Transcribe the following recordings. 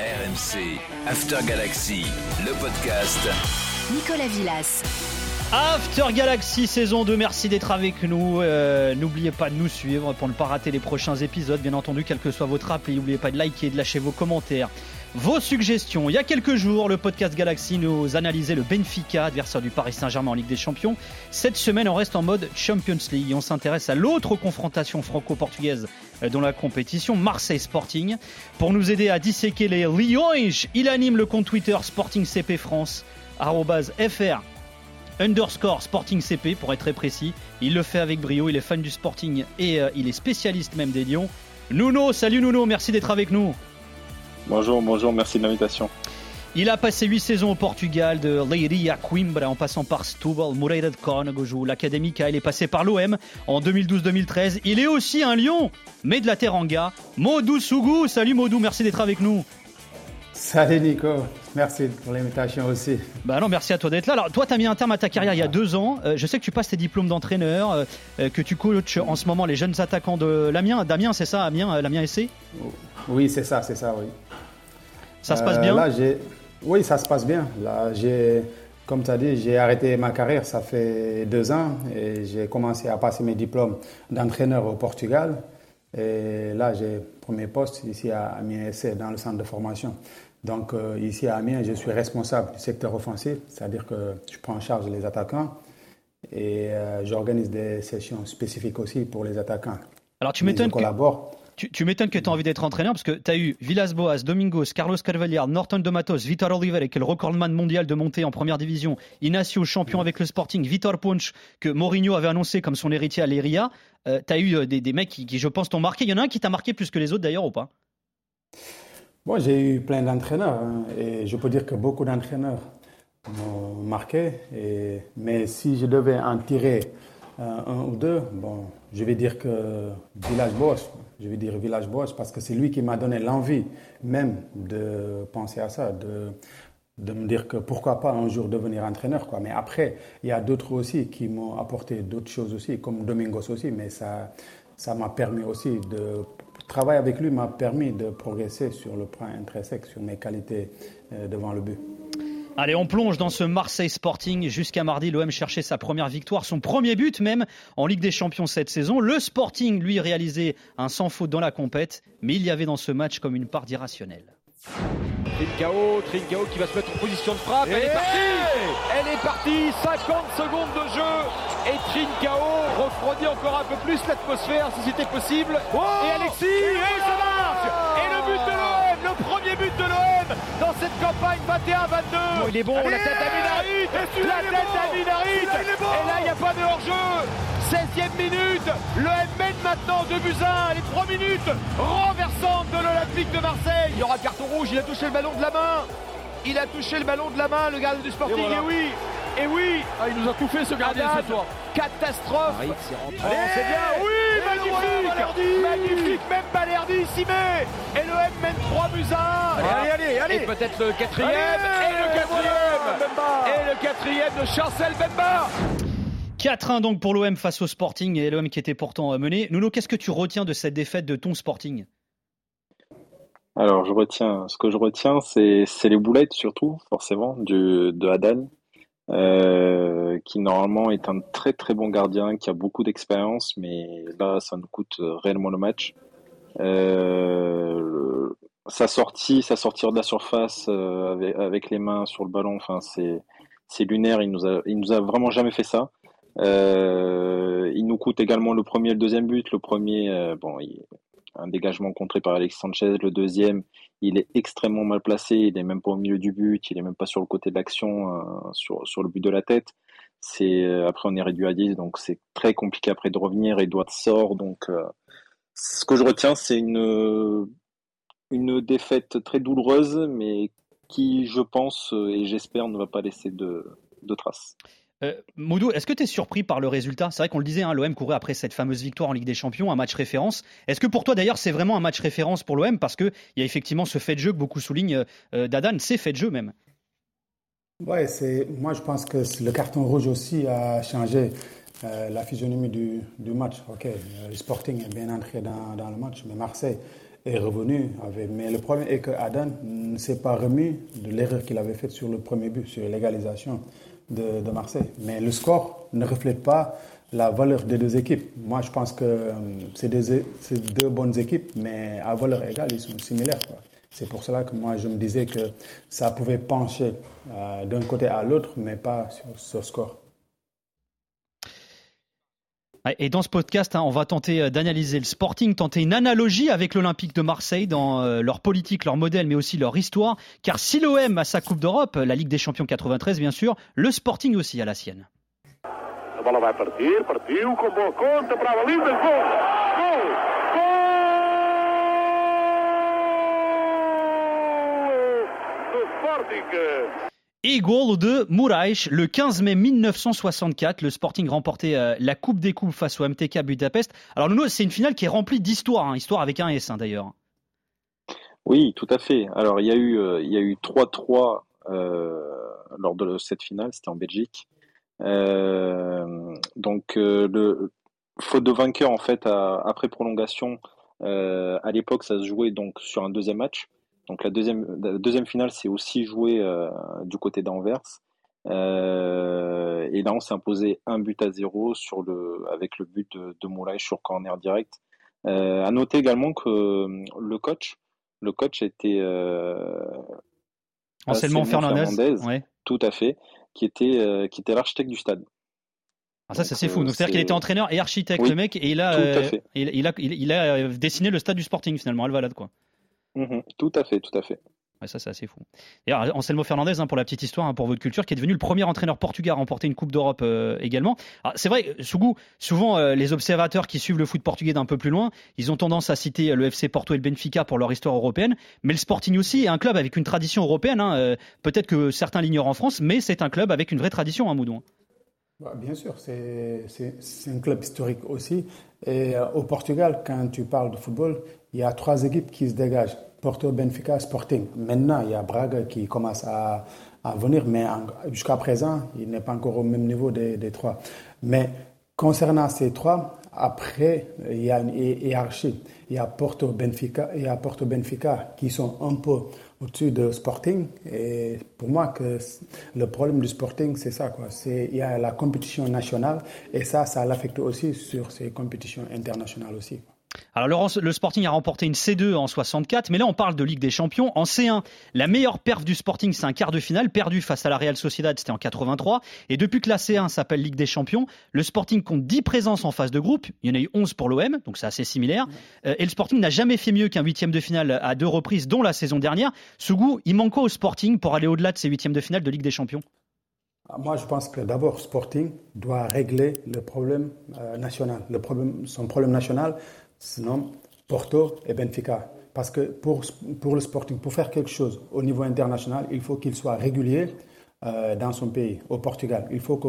RMC, After Galaxy, le podcast. Nicolas Villas. After Galaxy saison 2, merci d'être avec nous. Euh, n'oubliez pas de nous suivre pour ne pas rater les prochains épisodes. Bien entendu, quel que soit votre appel, n'oubliez pas de liker et de lâcher vos commentaires. Vos suggestions. Il y a quelques jours, le podcast Galaxy nous analysait le Benfica, adversaire du Paris Saint-Germain en Ligue des Champions. Cette semaine, on reste en mode Champions League on s'intéresse à l'autre confrontation franco-portugaise dans la compétition, Marseille Sporting. Pour nous aider à disséquer les Lions, il anime le compte Twitter Sporting CP France, FR underscore Sporting CP pour être très précis. Il le fait avec brio, il est fan du Sporting et euh, il est spécialiste même des Lions. Nuno, salut Nuno, merci d'être avec nous. Bonjour, bonjour, merci de l'invitation. Il a passé 8 saisons au Portugal, de Leiria à Coimbra, en passant par Setúbal, Moreira de Córdoba, l'Académica. Il est passé par l'OM en 2012-2013. Il est aussi un lion, mais de la Teranga. Modou Sougou, salut Modou, merci d'être avec nous. Salut Nico, merci pour l'invitation aussi. Bah non, merci à toi d'être là. Alors toi, tu as mis un terme à ta carrière il y a deux ans. Euh, je sais que tu passes tes diplômes d'entraîneur, euh, euh, que tu coaches en ce moment les jeunes attaquants de l'Amiens. Damien, c'est ça, Amiens, l'Amiens SC Oui, c'est ça, c'est ça, oui. Ça se passe bien là, oui, ça se passe bien. Là, comme tu as dit, j'ai arrêté ma carrière, ça fait deux ans, et j'ai commencé à passer mes diplômes d'entraîneur au Portugal. Et là, j'ai premier poste ici à Amiens SC, dans le centre de formation. Donc euh, ici à Amiens, je suis responsable du secteur offensif, c'est-à-dire que je prends en charge les attaquants et euh, j'organise des sessions spécifiques aussi pour les attaquants. Alors tu m'étonnes collabore. Tu, m'étonnes que tu as envie d'être entraîneur parce que tu as eu Villas-Boas, Domingos, Carlos Carvalhar, Norton de Matos, Vitor Oliveira, qui est le recordman mondial de montée en première division, Inacio, champion avec le Sporting, Vitor Punch, que Mourinho avait annoncé comme son héritier à l'Eria. Euh, tu as eu euh, des, mecs qui, je pense, t'ont marqué. Il y en a un qui t'a marqué plus que les autres d'ailleurs ou pas? Bon, j'ai eu plein d'entraîneurs hein, et je peux dire que beaucoup d'entraîneurs m'ont marqué. Mais si je devais en tirer euh, un ou deux, bon, je vais dire que Village Boss, je vais dire Village Boss parce que c'est lui qui m'a donné l'envie même de penser à ça, de, de me dire que pourquoi pas un jour devenir entraîneur. Quoi. Mais après, il y a d'autres aussi qui m'ont apporté d'autres choses aussi, comme Domingos aussi, mais ça ça m'a permis aussi de travailler avec lui m'a permis de progresser sur le plan intrinsèque, sur mes qualités euh, devant le but. Allez, on plonge dans ce Marseille Sporting. Jusqu'à mardi, l'OM cherchait sa première victoire, son premier but même en Ligue des Champions cette saison. Le Sporting, lui, réalisait un sans faute dans la compète, mais il y avait dans ce match comme une part d'irrationnel. Trincao, Trincao qui va se mettre en position de frappe. Elle est partie Elle est partie 50 secondes de jeu et Trincao refroidit encore un peu plus l'atmosphère si c'était possible. et Alexis Et ça marche Et le but de l'OM Le premier but de campagne 21-22 Il est bon, la tête à Minarit La tête à Minarit Et là, il n'y a pas de hors-jeu. 16e minute, le M mène maintenant 2 buts 1, les 3 minutes. Renversantes de l'Olympique de Marseille. Il y aura carton rouge, il a touché le ballon de la main. Il a touché le ballon de la main, le gardien du Sporting, et, oui, et oui. Ah, Il nous a tout fait ce gardien ce soir. Catastrophe. C'est bien, oui, magnifique. Magnifique, même Balerdi s'y met. Et le M mène 3 buts 1 Allez, allez, allez Et peut-être le quatrième. Et le quatrième. Et le quatrième de Chancel Bemba 4-1 donc pour l'OM face au Sporting et l'OM qui était pourtant mené. Nuno, qu'est-ce que tu retiens de cette défaite de ton Sporting? Alors, je retiens, ce que je retiens, c'est les boulettes surtout, forcément, du, de Adan, euh, qui normalement est un très très bon gardien, qui a beaucoup d'expérience, mais là, ça nous coûte réellement le match. Euh, sa sortie, sa sortir de la surface euh, avec, les mains sur le ballon, enfin c'est c'est lunaire. Il nous a, il nous a vraiment jamais fait ça. Euh, il nous coûte également le premier et le deuxième but. Le premier, euh, bon, un dégagement contré par Alex Sanchez. Le deuxième, il est extrêmement mal placé. Il est même pas au milieu du but. Il est même pas sur le côté de l'action, euh, sur, le but de la tête. C'est après on est réduit à 10, donc c'est très compliqué après de revenir. Et doit sort, donc ce que je retiens, c'est une défaite très douloureuse, mais qui, je pense et j'espère, ne va pas laisser de, de traces. Euh, Moudou, est-ce que tu es surpris par le résultat? C'est vrai qu'on le disait, hein, l'OM courait après cette fameuse victoire en Ligue des Champions, un match référence. Est-ce que pour toi d'ailleurs c'est vraiment un match référence pour l'OM Parce qu'il y a effectivement ce fait de jeu que beaucoup soulignent euh, d'Adan, c'est fait de jeu même. Ouais, c'est, moi je pense que le carton rouge aussi a changé euh, la physionomie du, match. Ok, le Sporting est bien entré dans, le match, mais Marseille est revenu. mais le problème est que Adan ne s'est pas remis de l'erreur qu'il avait faite sur le premier but, sur l'égalisation de, de, Marseille. Mais le score ne reflète pas la valeur des deux équipes. Moi, je pense que euh, c'est deux, bonnes équipes, mais à valeur égale, ils sont similaires. C'est pour cela que moi, je me disais que ça pouvait pencher euh, d'un côté à l'autre, mais pas sur ce score. Et dans ce podcast, hein, on va tenter euh, d'analyser le Sporting, tenter une analogie avec l'Olympique de Marseille dans euh, leur politique, leur modèle, mais aussi leur histoire. Car si l'OM a sa Coupe d'Europe, la Ligue des Champions 93 bien sûr, le Sporting aussi a la sienne. Et goal de Mouraïch, le 15 mai 1964, le Sporting remportait euh, la Coupe des Coupes face au MTK Budapest. Alors Nuno, c'est une finale qui est remplie d'histoire, hein, histoire avec un S hein, d'ailleurs. Oui, tout à fait. Alors il y a eu, euh, il y a eu 3-3 euh, lors de cette finale, c'était en Belgique. donc le faute de vainqueur en fait après prolongation. à l'époque, ça se jouait donc sur un deuxième match. Donc la deuxième, deuxième finale, c'est aussi joué euh, du côté d'Anvers. Euh, et là, on s'est imposé un but à zéro sur le, avec le but de, de Moulay sur corner direct. Euh, à noter également que euh, le coach, le coach était Anselmo Fernandez, Fernandez tout à fait, qui était qui était l'architecte du stade. Ah ça, c'est fou. Donc c'est-à-dire qu'il était entraîneur et architecte, le mec, et il a, il, il, a, il, a dessiné le stade du Sporting finalement, Alvalade quoi. Mmh tout à fait, tout à fait. Ouais, ça, c'est assez fou. D'ailleurs, Anselmo Fernandez, hein, pour la petite histoire, hein, pour votre culture, qui est devenu le premier entraîneur portugais à remporter une Coupe d'Europe euh, également. C'est vrai, Sougou, souvent, euh, les observateurs qui suivent le foot portugais d'un peu plus loin, ils ont tendance à citer euh, le FC Porto et le Benfica pour leur histoire européenne. Mais le Sporting aussi est un club avec une tradition européenne. Hein, euh, Peut-être que certains l'ignorent en France, mais c'est un club avec une vraie tradition, hein, Moudou. Bah, bien sûr, c'est un club historique aussi. Et euh, au Portugal, quand tu parles de football, il y a trois équipes qui se dégagent. Porto, Benfica, Sporting. Maintenant, il y a Braga qui commence à, venir, mais jusqu'à présent, il n'est pas encore au même niveau des, des, trois. Mais concernant ces trois, après, il y a une hiérarchie. Il y a Porto, Benfica, il y a Porto, Benfica qui sont un peu au-dessus de Sporting. Et pour moi, que le problème du Sporting, c'est ça. Quoi. Il y a la compétition nationale et ça, ça l'affecte aussi sur ces compétitions internationales aussi. Alors Laurence, le Sporting a remporté une C2 en 64, mais là on parle de Ligue des Champions. En C1, la meilleure perf du Sporting, c'est un quart de finale perdu face à la Real Sociedad, c'était en 83. Et depuis que la C1 s'appelle Ligue des Champions, le Sporting compte 10 présences en phase de groupe. Il y en a eu 11 pour l'OM, donc c'est assez similaire. Euh, et le Sporting n'a jamais fait mieux qu'un huitième de finale à deux reprises, dont la saison dernière. Sougou, il manque quoi au Sporting pour aller au-delà de ces huitièmes de finale de Ligue des Champions? Ah, moi, je pense que d'abord, Sporting doit régler le problème euh, national. Le problème, son problème national, sinon Porto et Benfica. Parce que pour, pour le Sporting, pour faire quelque chose au niveau international, il faut qu'il soit régulier euh, dans son pays, au Portugal. Il faut que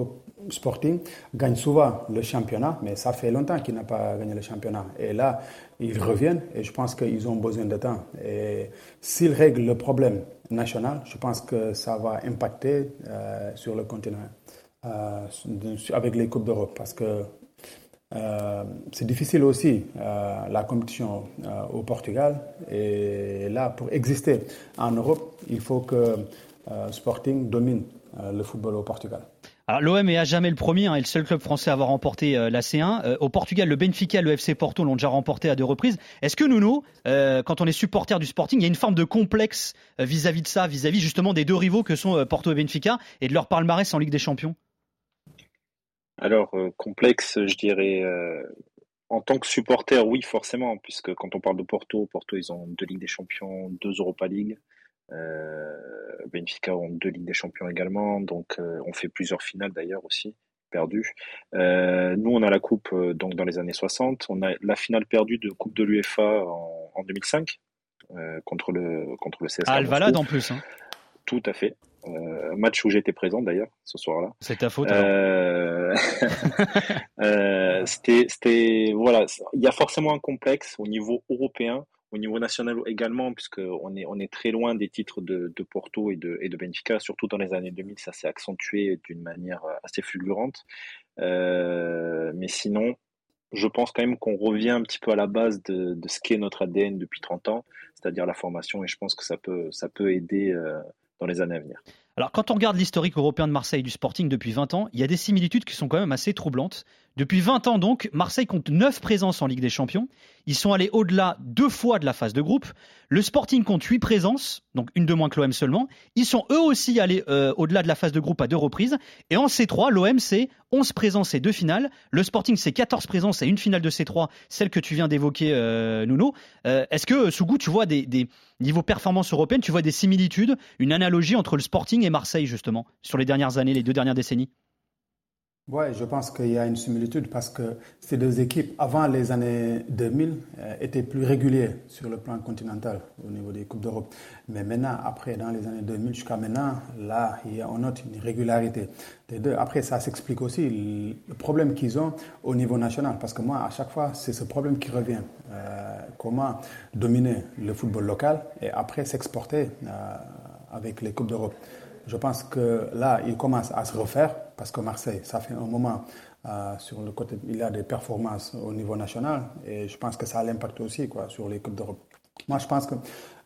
Sporting gagne souvent le championnat, mais ça fait longtemps qu'il n'a pas gagné le championnat. Et là, ils reviennent et je pense qu'ils ont besoin de temps. Et s'ils règlent le problème national, je pense que ça va impacter euh, sur le continent euh, avec les Coupes d'Europe. Parce que euh, c'est difficile aussi euh, la compétition euh, au Portugal. Et là, pour exister en Europe, il faut que Sporting domine le football au Portugal. Alors l'OM est à jamais le premier hein, et le seul club français à avoir remporté la C1. au Portugal, le Benfica et le FC Porto l'ont déjà remporté à deux reprises. Est-ce que Nuno, quand on est supporter du Sporting, il y a une forme de complexe vis-à-vis de ça, vis-à-vis justement des deux rivaux que sont Porto et Benfica et de leur palmarès en Ligue des Champions? Alors, euh, complexe, je dirais, euh, en tant que supporter, oui, forcément, puisque quand on parle de Porto, Porto, ils ont deux Ligues des Champions, deux Europa League. Euh, Benfica ont deux Ligues des Champions également, donc on fait plusieurs finales d'ailleurs aussi, perdues. nous, on a la Coupe donc dans les années 60. On a la finale perdue de Coupe de l'UEFA en, en, 2005 contre le contre le CSKA. Ah, Alvalade en plus. Hein. Tout à fait. Euh, match où j'étais présent d'ailleurs ce soir-là. C'est ta faute. Euh... euh, c'était, voilà, il y a forcément un complexe au niveau européen, au niveau national également, puisque on est, on est très loin des titres de, de Porto et de, et de Benfica, surtout dans les années 2000, ça s'est accentué d'une manière assez fulgurante. Mais sinon, je pense quand même qu'on revient un petit peu à la base de, de ce qu'est notre ADN depuis 30 ans, c'est-à-dire la formation, et je pense que ça peut, ça peut aider euh, dans les années à venir. Alors, quand on regarde l'historique européen de Marseille du Sporting depuis 20 ans, il y a des similitudes qui sont quand même assez troublantes. Depuis 20 ans donc, Marseille compte 9 présences en Ligue des Champions. Ils sont allés au-delà deux fois de la phase de groupe. Le Sporting compte 8 présences, donc une de moins que l'OM seulement. Ils sont eux aussi allés euh, au-delà de la phase de groupe à deux reprises. Et en C3, l'OM c'est 11 présences et deux finales. Le Sporting c'est 14 présences et une finale de C3, celle que tu viens d'évoquer, euh, Nuno. Euh, est-ce que, Sougou, tu vois des, des niveaux performance européenne, tu vois des similitudes, une analogie entre le Sporting Marseille justement, sur les dernières années, les deux dernières décennies? Oui, je pense qu'il y a une similitude parce que ces deux équipes, avant les années 2000, euh, étaient plus régulières sur le plan continental au niveau des Coupes d'Europe. Mais maintenant, après, dans les années 2000 jusqu'à maintenant, là, on note une régularité des deux. Après, ça s'explique aussi le problème qu'ils ont au niveau national. Parce que moi, à chaque fois, c'est ce problème qui revient. Euh, comment dominer le football local et après s'exporter euh, avec les Coupes d'Europe. Je pense que là, il commence à se refaire parce que Marseille, ça fait un moment euh, sur le côté, il y a des performances au niveau national et je pense que ça a l'impact aussi quoi, sur les Coupes d'Europe. Moi, je pense qu'il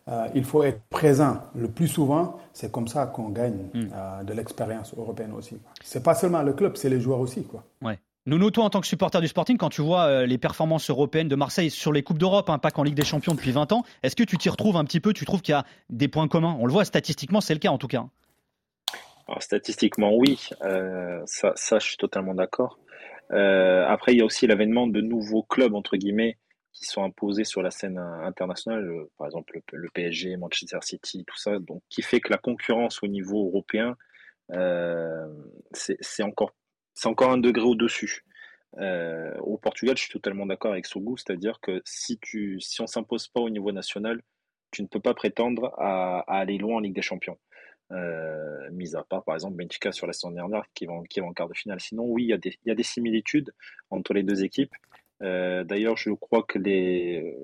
euh, faut être présent le plus souvent. C'est comme ça qu'on gagne hmm. euh, de l'expérience européenne aussi. C'est pas seulement le club, c'est les joueurs aussi. Quoi. Ouais. Nous, toi, en tant que supporter du Sporting, quand tu vois les performances européennes de Marseille sur les Coupes d'Europe, hein, pas qu'en Ligue des Champions depuis 20 ans, est-ce que tu t'y retrouves un petit peu Tu trouves qu'il y a des points communs? On le voit statistiquement, c'est le cas en tout cas. Alors, statistiquement, oui, euh, ça, je suis totalement d'accord. Euh, après, il y a aussi l'avènement de nouveaux clubs, entre guillemets, qui sont imposés sur la scène internationale, euh, par exemple le, PSG, Manchester City, tout ça, donc qui fait que la concurrence au niveau européen, c'est encore, un degré au-dessus. Au Portugal, je suis totalement d'accord avec Sougou, c'est-à-dire que si, tu, si on s'impose pas au niveau national, tu ne peux pas prétendre à aller loin en Ligue des Champions. Euh, mis à part par exemple Benfica sur la saison dernière qui va, qui va en quart de finale. Sinon, oui, il y, a des, y a des similitudes entre les deux équipes. Euh, D'ailleurs, je crois que les,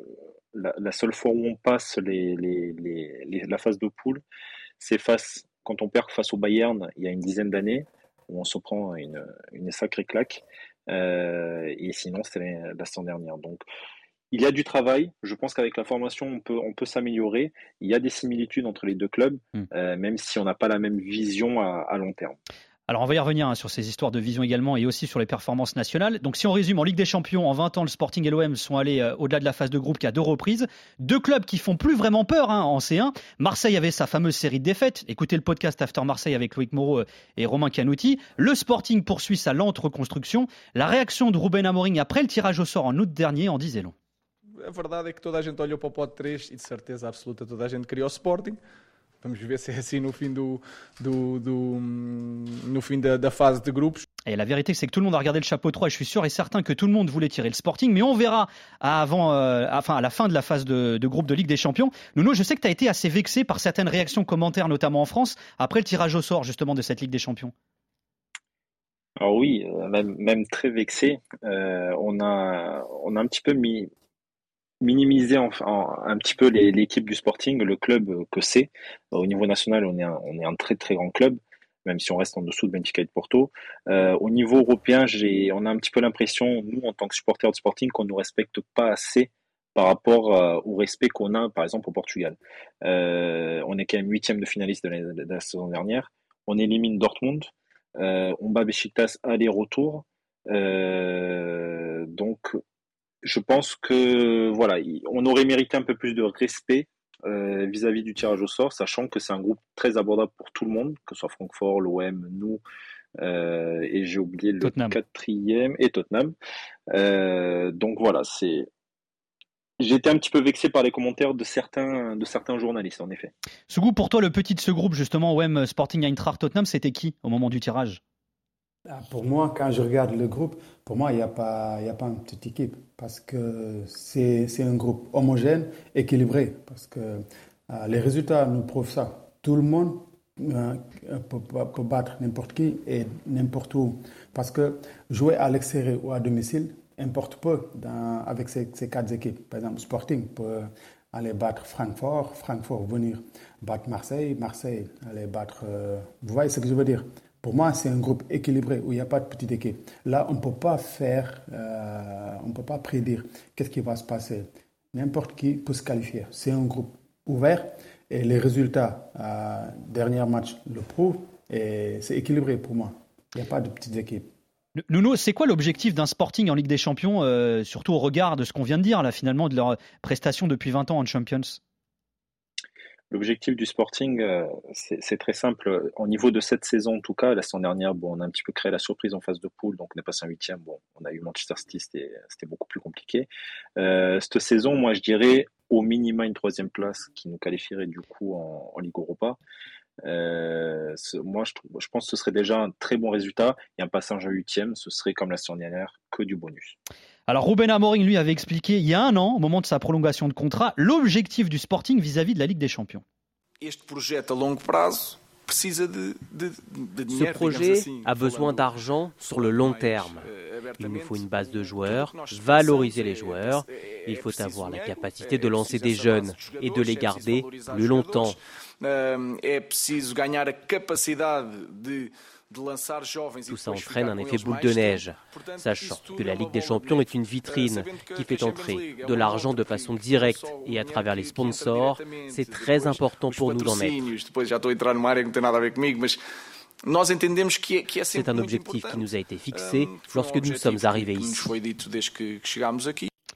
la, la, seule fois où on passe les, les, les, la phase de poule, c'est face quand on perd face au Bayern il y a une dizaine d'années, où on se prend une, une sacrée claque. Euh, et sinon, c'était la saison dernière. Donc, il y a du travail. Je pense qu'avec la formation, on peut, on peut s'améliorer. Il y a des similitudes entre les deux clubs, hmm. euh, même si on n'a pas la même vision à, long terme. Alors on va y revenir hein, sur ces histoires de vision également et aussi sur les performances nationales. Donc si on résume, en Ligue des Champions, en 20 ans, le Sporting et l'OM sont allés euh, au-delà de la phase de groupe qui a deux reprises. Deux clubs qui font plus vraiment peur hein, en C1. Marseille avait sa fameuse série de défaites. Écoutez le podcast After Marseille avec Loïc Moreau euh, et Romain Canouti. Le Sporting poursuit sa lente reconstruction. La réaction de Ruben Amorim après le tirage au sort en août dernier en disait long. A verdade é que toda a gente olhou para o pote 3 e de certeza absoluta toda a gente queria o Sporting. Vamos ver se é assim no fim, do, do, do no fim da, da, phase de groupes. Et la vérité, c'est que tout le monde a regardé le chapeau 3 et je suis sûr et certain que tout le monde voulait tirer le Sporting, mais on verra avant, euh, enfin, à la fin de la phase de, de, groupe de Ligue des Champions. Nuno, je sais que tu as été assez vexé par certaines réactions commentaires, notamment en France, après le tirage au sort justement de cette Ligue des Champions. Alors oui, euh, même, même très vexé. Euh, on, a, on a un petit peu mis, minimiser un petit peu l'équipe du Sporting, le club que c'est. Au niveau national, on est, un, on est un très très grand club, même si on reste en dessous de Benfica et de Porto. Euh, au niveau européen, on a un petit peu l'impression, nous, en tant que supporters de Sporting, qu'on ne nous respecte pas assez par rapport euh, au respect qu'on a, par exemple, au Portugal. Euh, on est quand même huitième de finaliste de la, saison dernière. On élimine Dortmund. on bat Besiktas aller-retour. Je pense que voilà, on aurait mérité un peu plus de respect euh, vis-à-vis du tirage au sort, sachant que c'est un groupe très abordable pour tout le monde, que ce soit Francfort, l'OM, nous, euh, et j'ai oublié le quatrième, et Tottenham. Euh, donc voilà, c'est. J'étais un petit peu vexé par les commentaires de certains, de certains journalistes, en effet. Ce goût pour toi, le petit de ce groupe, justement, OM Sporting Eintracht Tottenham, c'était qui au moment du tirage? Pour moi, quand je regarde le groupe, pour moi, il n'y a, pas, a pas une petite équipe parce que c'est un groupe homogène, équilibré. Parce que euh, les résultats nous prouvent ça. Tout le monde euh, peut, battre n'importe qui et n'importe où. Parce que jouer à l'extérieur ou à domicile importe peu avec ces, ces, quatre équipes. Par exemple, Sporting peut aller battre Francfort, Francfort venir battre Marseille, Marseille aller battre. Euh, vous voyez ce que je veux dire? Pour moi, c'est un groupe équilibré où il n'y a pas de petite équipe. Là, on ne peut pas faire, euh, on peut pas prédire qu'est-ce qui va se passer. N'importe qui peut se qualifier. C'est un groupe ouvert et les résultats, euh, dernier match le prouvent c'est équilibré pour moi. Il n'y a pas de petites équipes. Nuno, c'est quoi l'objectif d'un Sporting en Ligue des Champions, euh, surtout au regard de ce qu'on vient de dire là finalement de leur prestation depuis 20 ans en Champions? L'objectif du Sporting, euh, c'est très simple. Au niveau de cette saison, en tout cas, la saison dernière, bon, on a un petit peu créé la surprise en phase de poule, donc on est passé en huitième. Bon, on a eu Manchester City, c'était beaucoup plus compliqué. Euh, cette saison, moi, je dirais au minima une troisième place qui nous qualifierait du coup en, Ligue Europa. Euh, moi, je, je, pense que ce serait déjà un très bon résultat. Et un passage en huitième, ce serait comme la saison dernière, que du bonus. Alors Ruben Amorim lui avait expliqué il y a un an, au moment de sa prolongation de contrat, l'objectif du Sporting vis-à-vis -vis de la Ligue des Champions. Ce projet a besoin d'argent sur le long terme. Il nous faut une base de joueurs, valoriser les joueurs. Il faut avoir la capacité de lancer des jeunes et de les garder plus longtemps. Tout ça entraîne un effet boule de neige, sachant que la Ligue des Champions est une vitrine qui fait entrer de l'argent de façon directe et à travers les sponsors. C'est très important pour nous d'en mettre. C'est un objectif qui nous a été fixé lorsque nous sommes arrivés ici.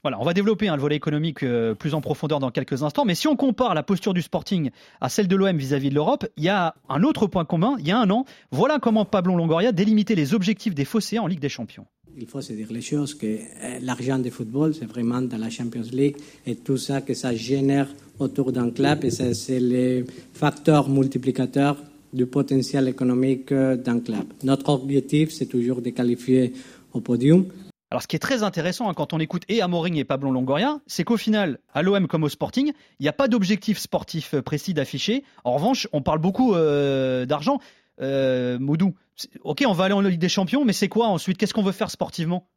Voilà, on va développer hein, le volet économique euh, plus en profondeur dans quelques instants. Mais si on compare la posture du Sporting à celle de l'OM vis-à-vis de l'Europe, il y a un autre point commun. Il y a un an, voilà comment Pablo Longoria délimitait les objectifs des fossés en Ligue des Champions. Il faut se dire les choses que euh, l'argent du football, c'est vraiment dans la Champions League et tout ça que ça génère autour d'un club et c'est les facteurs multiplicateurs du potentiel économique euh, d'un club. Notre objectif, c'est toujours de qualifier au podium. Alors, ce qui est très intéressant hein, quand on écoute et Amoring et Pablo Longoria, c'est qu'au final, à l'OM comme au Sporting, il n'y a pas d'objectif sportif euh, précis d'afficher. En revanche, on parle beaucoup euh, d'argent. Euh, Moudou, ok, on va aller en Ligue des Champions, mais c'est quoi ensuite? Qu'est-ce qu'on veut faire sportivement?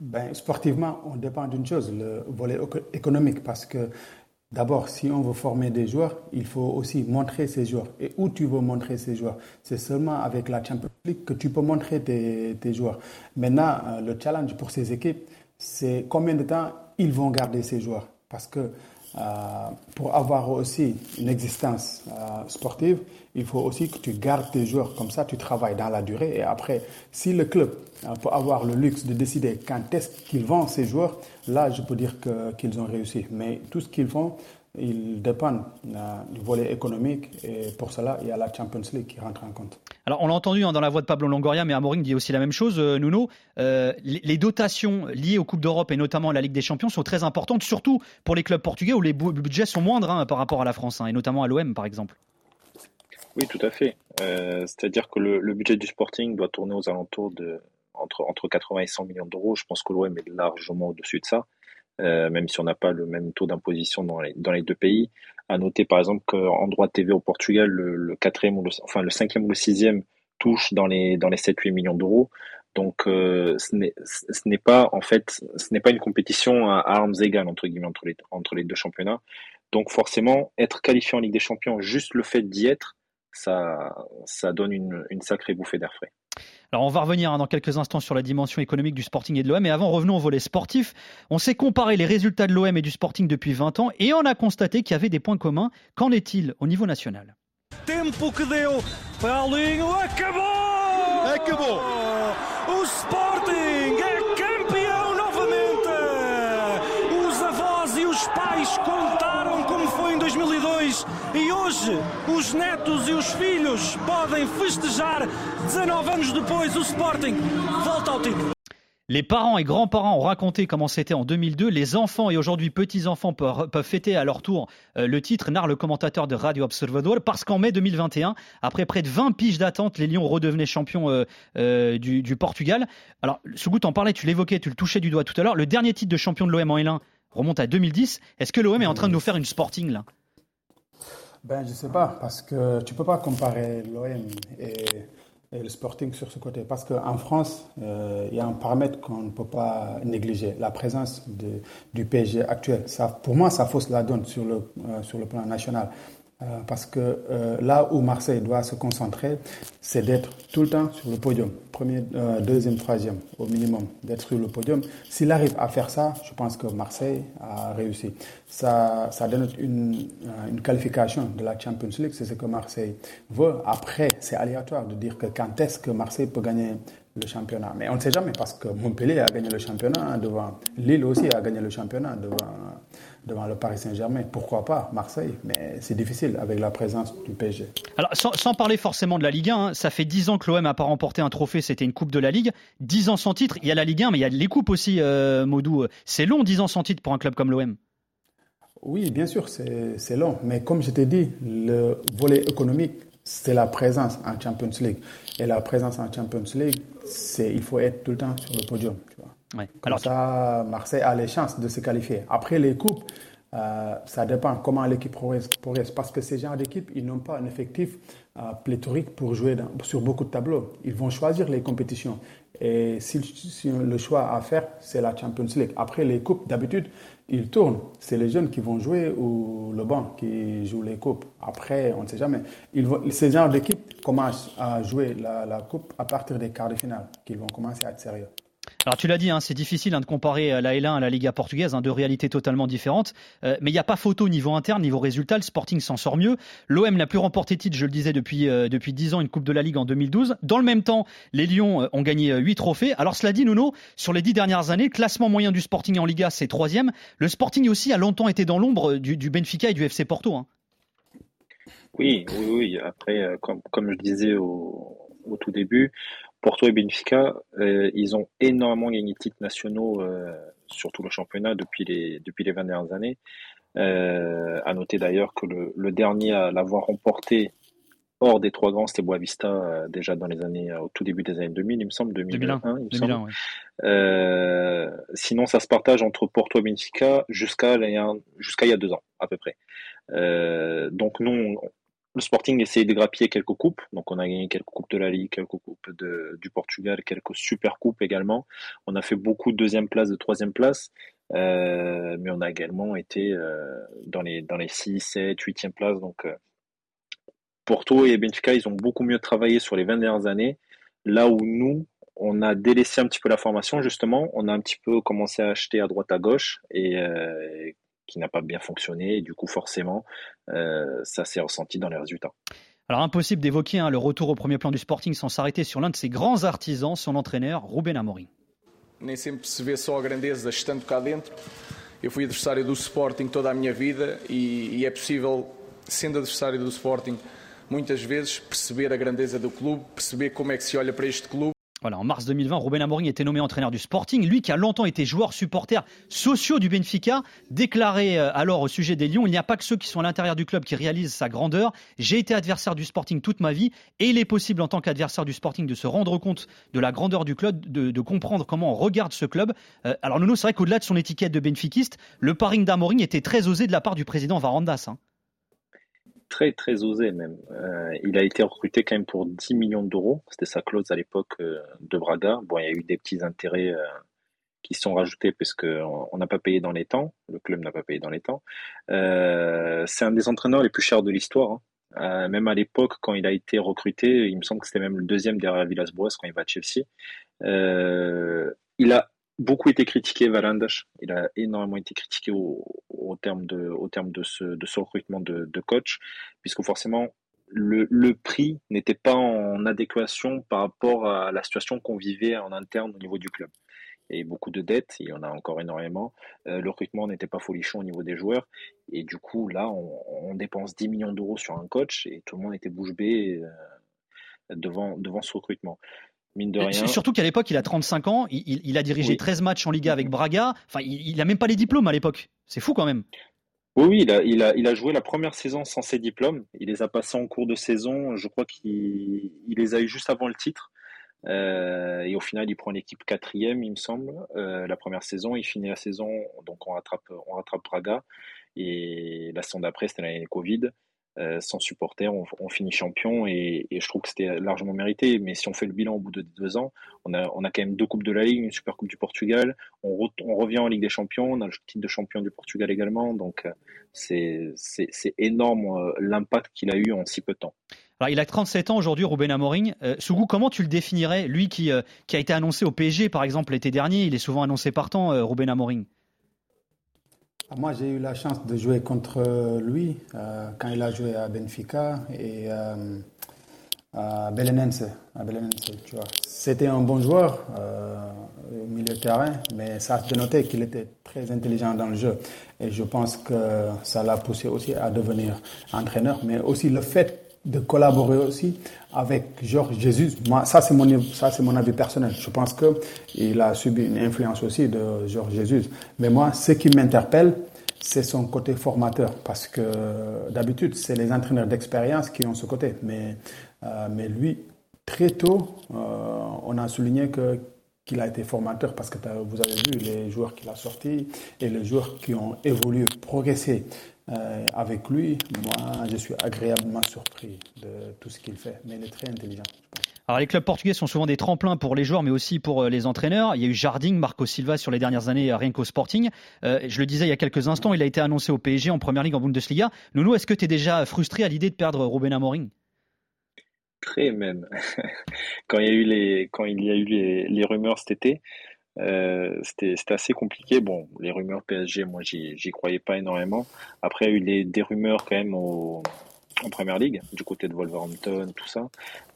Ben, Sportivement, on dépend d'une chose, le volet économique, parce que D'abord, si on veut former des joueurs, il faut aussi montrer ces joueurs. Et où tu veux montrer ces joueurs? C'est seulement avec la Champions League que tu peux montrer tes, joueurs. Maintenant, euh, le challenge pour ces équipes, c'est combien de temps ils vont garder ces joueurs? Parce que pour avoir aussi une existence euh, sportive, il faut aussi que tu gardes tes joueurs comme ça, tu travailles dans la durée. Et après, si le club peut avoir le luxe de décider quand est-ce qu'ils vendent ces joueurs, là, je peux dire qu'ils ont réussi. Mais tout ce qu'ils font, ils dépendent euh, du volet économique et pour cela, il y a la Champions League qui rentre en compte. Alors, on l'a entendu hein, dans la voix de Pablo Longoria, mais Amorim dit aussi la même chose. Euh, Nuno, euh, les, dotations liées aux Coupes d'Europe et notamment à la Ligue des Champions sont très importantes, surtout pour les clubs portugais où les budgets sont moindres hein, par rapport à la France, hein, et notamment à l'OM par exemple. Oui, tout à fait. C'est-à-dire que le, budget du Sporting doit tourner aux alentours de entre, entre 80 et 100 millions d'euros. Je pense que l'OM est largement au-dessus de ça. Euh, même si on n'a pas le même taux d'imposition dans les, dans les deux pays. À noter par exemple qu'en droit TV au Portugal, le, quatrième ou le, enfin le cinquième ou le sixième touche dans les dans les 7-8 millions d'euros. Donc euh, ce n'est pas en fait ce n'est pas une compétition à, armes égales entre guillemets entre les entre les deux championnats. Donc forcément être qualifié en Ligue des Champions juste le fait d'y être ça ça donne une, une sacrée bouffée d'air frais. Alors on va revenir hein, dans quelques instants sur la dimension économique du Sporting et de l'OM, mais avant revenons au volet sportif. On s'est comparé les résultats de l'OM et du Sporting depuis 20 ans et on a constaté qu'il y avait des points communs. Qu'en est-il au niveau national? Tempo que deu, Paulinho acabou! Acabou! O Sporting foi em 2002 e hoje os netos e os filhos podem festejar 19 anos depois o Sporting volta ao título. Les parents et grands-parents ont raconté comment c'était en 2002. Les enfants et aujourd'hui petits-enfants peuvent, fêter à leur tour euh, le titre, narre le commentateur de Radio Observador, parce qu'en mai 2021, après près de 20 piges d'attente, les Lions redevenaient champions euh, euh, du, Portugal. Alors, Sougout en parlait, tu l'évoquais, tu le touchais du doigt tout à l'heure. Le dernier titre de champion de l'OM en L1 remonte à 2010. Est-ce que l'OM est en train de nous faire une Sporting là? Ben, Je ne sais pas, parce que tu ne peux pas comparer l'OM et le Sporting sur ce côté. Parce qu'en France, euh, il y a un paramètre qu'on ne peut pas négliger, la présence du PSG actuel. Ça, pour moi, ça fausse la donne sur le, euh, sur le plan national. Euh, parce que euh, là où Marseille doit se concentrer, c'est d'être tout le temps sur le podium, premier, euh, deuxième, troisième au minimum, d'être sur le podium. S'il arrive à faire ça, je pense que Marseille a réussi. Ça, ça donne une, une qualification de la Champions League, c'est ce que Marseille veut. Après, c'est aléatoire de dire que quand est-ce que Marseille peut gagner le championnat. Mais on ne sait jamais parce que Montpellier a gagné le championnat devant Lille aussi a gagné le championnat devant devant le Paris Saint-Germain. Pourquoi pas Marseille Mais c'est difficile avec la présence du PSG. Alors, sans, parler forcément de la Ligue 1, hein, ça fait 10 ans que l'OM n'a pas remporté un trophée, c'était une Coupe de la Ligue. 10 ans sans titre, il y a la Ligue 1, mais il y a les Coupes aussi, euh, Maudou. C'est long, 10 ans sans titre pour un club comme l'OM Oui, bien sûr, c'est long. Mais comme je t'ai dit, le volet économique, c'est la présence en Champions League. Et la présence en Champions League, c'est il faut être tout le temps sur le podium. Tu vois. Comme Alors, ça, Marseille a les chances de se qualifier. Après les coupes, euh, ça dépend comment l'équipe progresse, Parce que ces gens d'équipe, ils n'ont pas un effectif euh, pléthorique pour jouer sur beaucoup de tableaux. Ils vont choisir les compétitions. Et si, le choix à faire, c'est la Champions League. Après les coupes, d'habitude, ils tournent. C'est les jeunes qui vont jouer ou le banc qui joue les coupes. Après, on ne sait jamais. Ils vont, ces gens d'équipe commencent à jouer la coupe à partir des quarts de finale, qu'ils vont commencer à être sérieux. Alors tu l'as dit, hein, c'est difficile hein, de comparer euh, la L1 à la Liga portugaise, hein, deux réalités totalement différentes. Euh, mais il n'y a pas photo au niveau interne, niveau résultat, le Sporting s'en sort mieux. L'OM n'a plus remporté titre, je le disais, depuis, euh, depuis 10 ans, une Coupe de la Ligue en 2012. Dans le même temps, les Lions ont gagné 8 trophées. Alors cela dit, Nuno, sur les 10 dernières années, classement moyen du Sporting en Liga, c'est troisième. Le Sporting aussi a longtemps été dans l'ombre du, Benfica et du FC Porto. Oui, oui, oui. Après, comme, comme je disais au tout début, Porto et Benfica, euh, ils ont énormément gagné de titres nationaux euh, sur tout le championnat depuis les, depuis les 20 dernières années. Euh, à noter d'ailleurs que le, le dernier à l'avoir remporté hors des trois grands, c'était Boavista euh, déjà dans les années, au tout début des années 2000, il me semble, 2001, il me semble. Euh, sinon, ça se partage entre Porto et Benfica jusqu'à jusqu'à il y a deux ans à peu près. Euh, donc nous, le Sporting essayait de grappiller quelques coupes, donc on a gagné quelques coupes de la Ligue, quelques coupes de, du Portugal, quelques super coupes également. On a fait beaucoup de deuxième place, de troisième place, euh, mais on a également été euh, dans les dans les 6, 7, 8e places. Donc euh, Porto et Benfica, ils ont beaucoup mieux travaillé sur les 20 dernières années, là où nous, on a délaissé un petit peu la formation justement, on a un petit peu commencé à acheter à droite à gauche. Et, euh, qui n'a pas bien fonctionné. Et du coup, forcément, euh, ça s'est ressenti dans les résultats. Alors impossible d'évoquer hein, le retour au premier plan du Sporting sans s'arrêter sur l'un de ses grands artisans, son entraîneur Ruben Amorim. Nem sempre se vê só a grandeza estando cá dentro. Eu fui adversário do Sporting toda a minha vida e, e é possível, sendo adversário do Sporting, muitas vezes perceber a grandeza do clube, perceber como é que se olha para este clube en mars 2020, Ruben Amorim était nommé entraîneur du Sporting. Lui qui a longtemps été joueur supporter sociaux du Benfica, déclaré euh, alors au sujet des Lions, il n'y a pas que ceux qui sont à l'intérieur du club qui réalisent sa grandeur. J'ai été adversaire du Sporting toute ma vie et il est possible en tant qu'adversaire du Sporting de se rendre compte de la grandeur du club, de, comprendre comment on regarde ce club. Euh, alors Nuno, c'est vrai qu'au-delà de son étiquette de benfiquiste, le paring d'Amorim était très osé de la part du président Varandas. Très très osé même. Euh, il a été recruté quand même pour 10 millions d'euros. C'était sa clause à l'époque euh, de Braga. Bon, il y a eu des petits intérêts euh, qui sont rajoutés parce qu'on n'a pas payé dans les temps. Le club n'a pas payé dans les temps. c'est un des entraîneurs les plus chers de l'histoire. Hein. même à l'époque, quand il a été recruté, il me semble que c'était même le deuxième derrière Villas-Boas quand il va à Chelsea. il a beaucoup été critiqué, Valandas. Il a énormément été critiqué au, au terme de, au terme de ce, de ce recrutement de, de coach, puisque forcément, le, le prix n'était pas en adéquation par rapport à la situation qu'on vivait en interne au niveau du club. Avait beaucoup de dettes, il y en a encore énormément. Euh, le recrutement n'était pas folichon au niveau des joueurs. Et du coup, là, on, on dépense 10 millions d'euros sur un coach et tout le monde était bouche bée euh, devant, devant ce recrutement. Surtout qu'à l'époque, il a 35 ans, il, a dirigé 13 matchs en Liga avec Braga. Enfin, il, n'a même pas les diplômes à l'époque. C'est fou quand même. Oui, oui, il a, il, a, il a joué la première saison sans ses diplômes. Il les a passés en cours de saison. Je crois qu'il les a eu juste avant le titre. Euh, et au final, il prend l'équipe quatrième, il me semble, euh, la première saison. Il finit la saison, donc on rattrape, on rattrape Braga. Et la saison d'après, c'était l'année Covid. Euh, sans supporter, on, finit champion et, je trouve que c'était largement mérité. Mais si on fait le bilan au bout de deux ans, on a, quand même deux coupes de la Ligue, une Super Coupe du Portugal, on, revient en Ligue des Champions, on a le titre de champion du Portugal également. Donc euh, c'est énorme euh, l'impact qu'il a eu en si peu de temps. Alors, il a 37 ans aujourd'hui, Ruben Amorim. Sougou, comment tu le définirais Lui qui, qui a été annoncé au PSG, par exemple, l'été dernier, il est souvent annoncé partant, Ruben Amorim. Ah, moi, j'ai eu la chance de jouer contre lui euh, quand il a joué à Benfica et euh, à Belenense. C'était un bon joueur euh, au milieu de terrain, mais ça a dénoté qu'il était très intelligent dans le jeu. Et je pense que ça l'a poussé aussi à devenir entraîneur, mais aussi le fait de collaborer aussi avec Georges Jésus. Moi, ça c'est mon ça c'est mon avis personnel. Je pense que il a subi une influence aussi de Georges Jésus. Mais moi, ce qui m'interpelle, c'est son côté formateur, parce que d'habitude c'est les entraîneurs d'expérience qui ont ce côté. Mais euh, mais lui, très tôt, euh, on a souligné que qu'il a été formateur parce que vous avez vu les joueurs qu'il a sortis et les joueurs qui ont évolué, progressé euh, avec lui, moi, je suis agréablement surpris de tout ce qu'il fait. Mais il est très intelligent. Alors les clubs portugais sont souvent des tremplins pour les joueurs, mais aussi pour euh, les entraîneurs. Il y a eu Jardim, Marco Silva sur les dernières années, rien qu'au Sporting. Euh, je le disais il y a quelques instants, il a été annoncé au PSG en Première Ligue en Bundesliga. Nounou, est-ce que tu es déjà frustré à l'idée de perdre Ruben Amorim? Très même. quand il y a eu les, quand il y a eu les rumeurs cet été, euh, c'était assez compliqué. Bon, les rumeurs PSG, moi, j'y croyais pas énormément. Après, il y a eu les, des rumeurs quand même au, en première ligue, du côté de Wolverhampton, tout ça.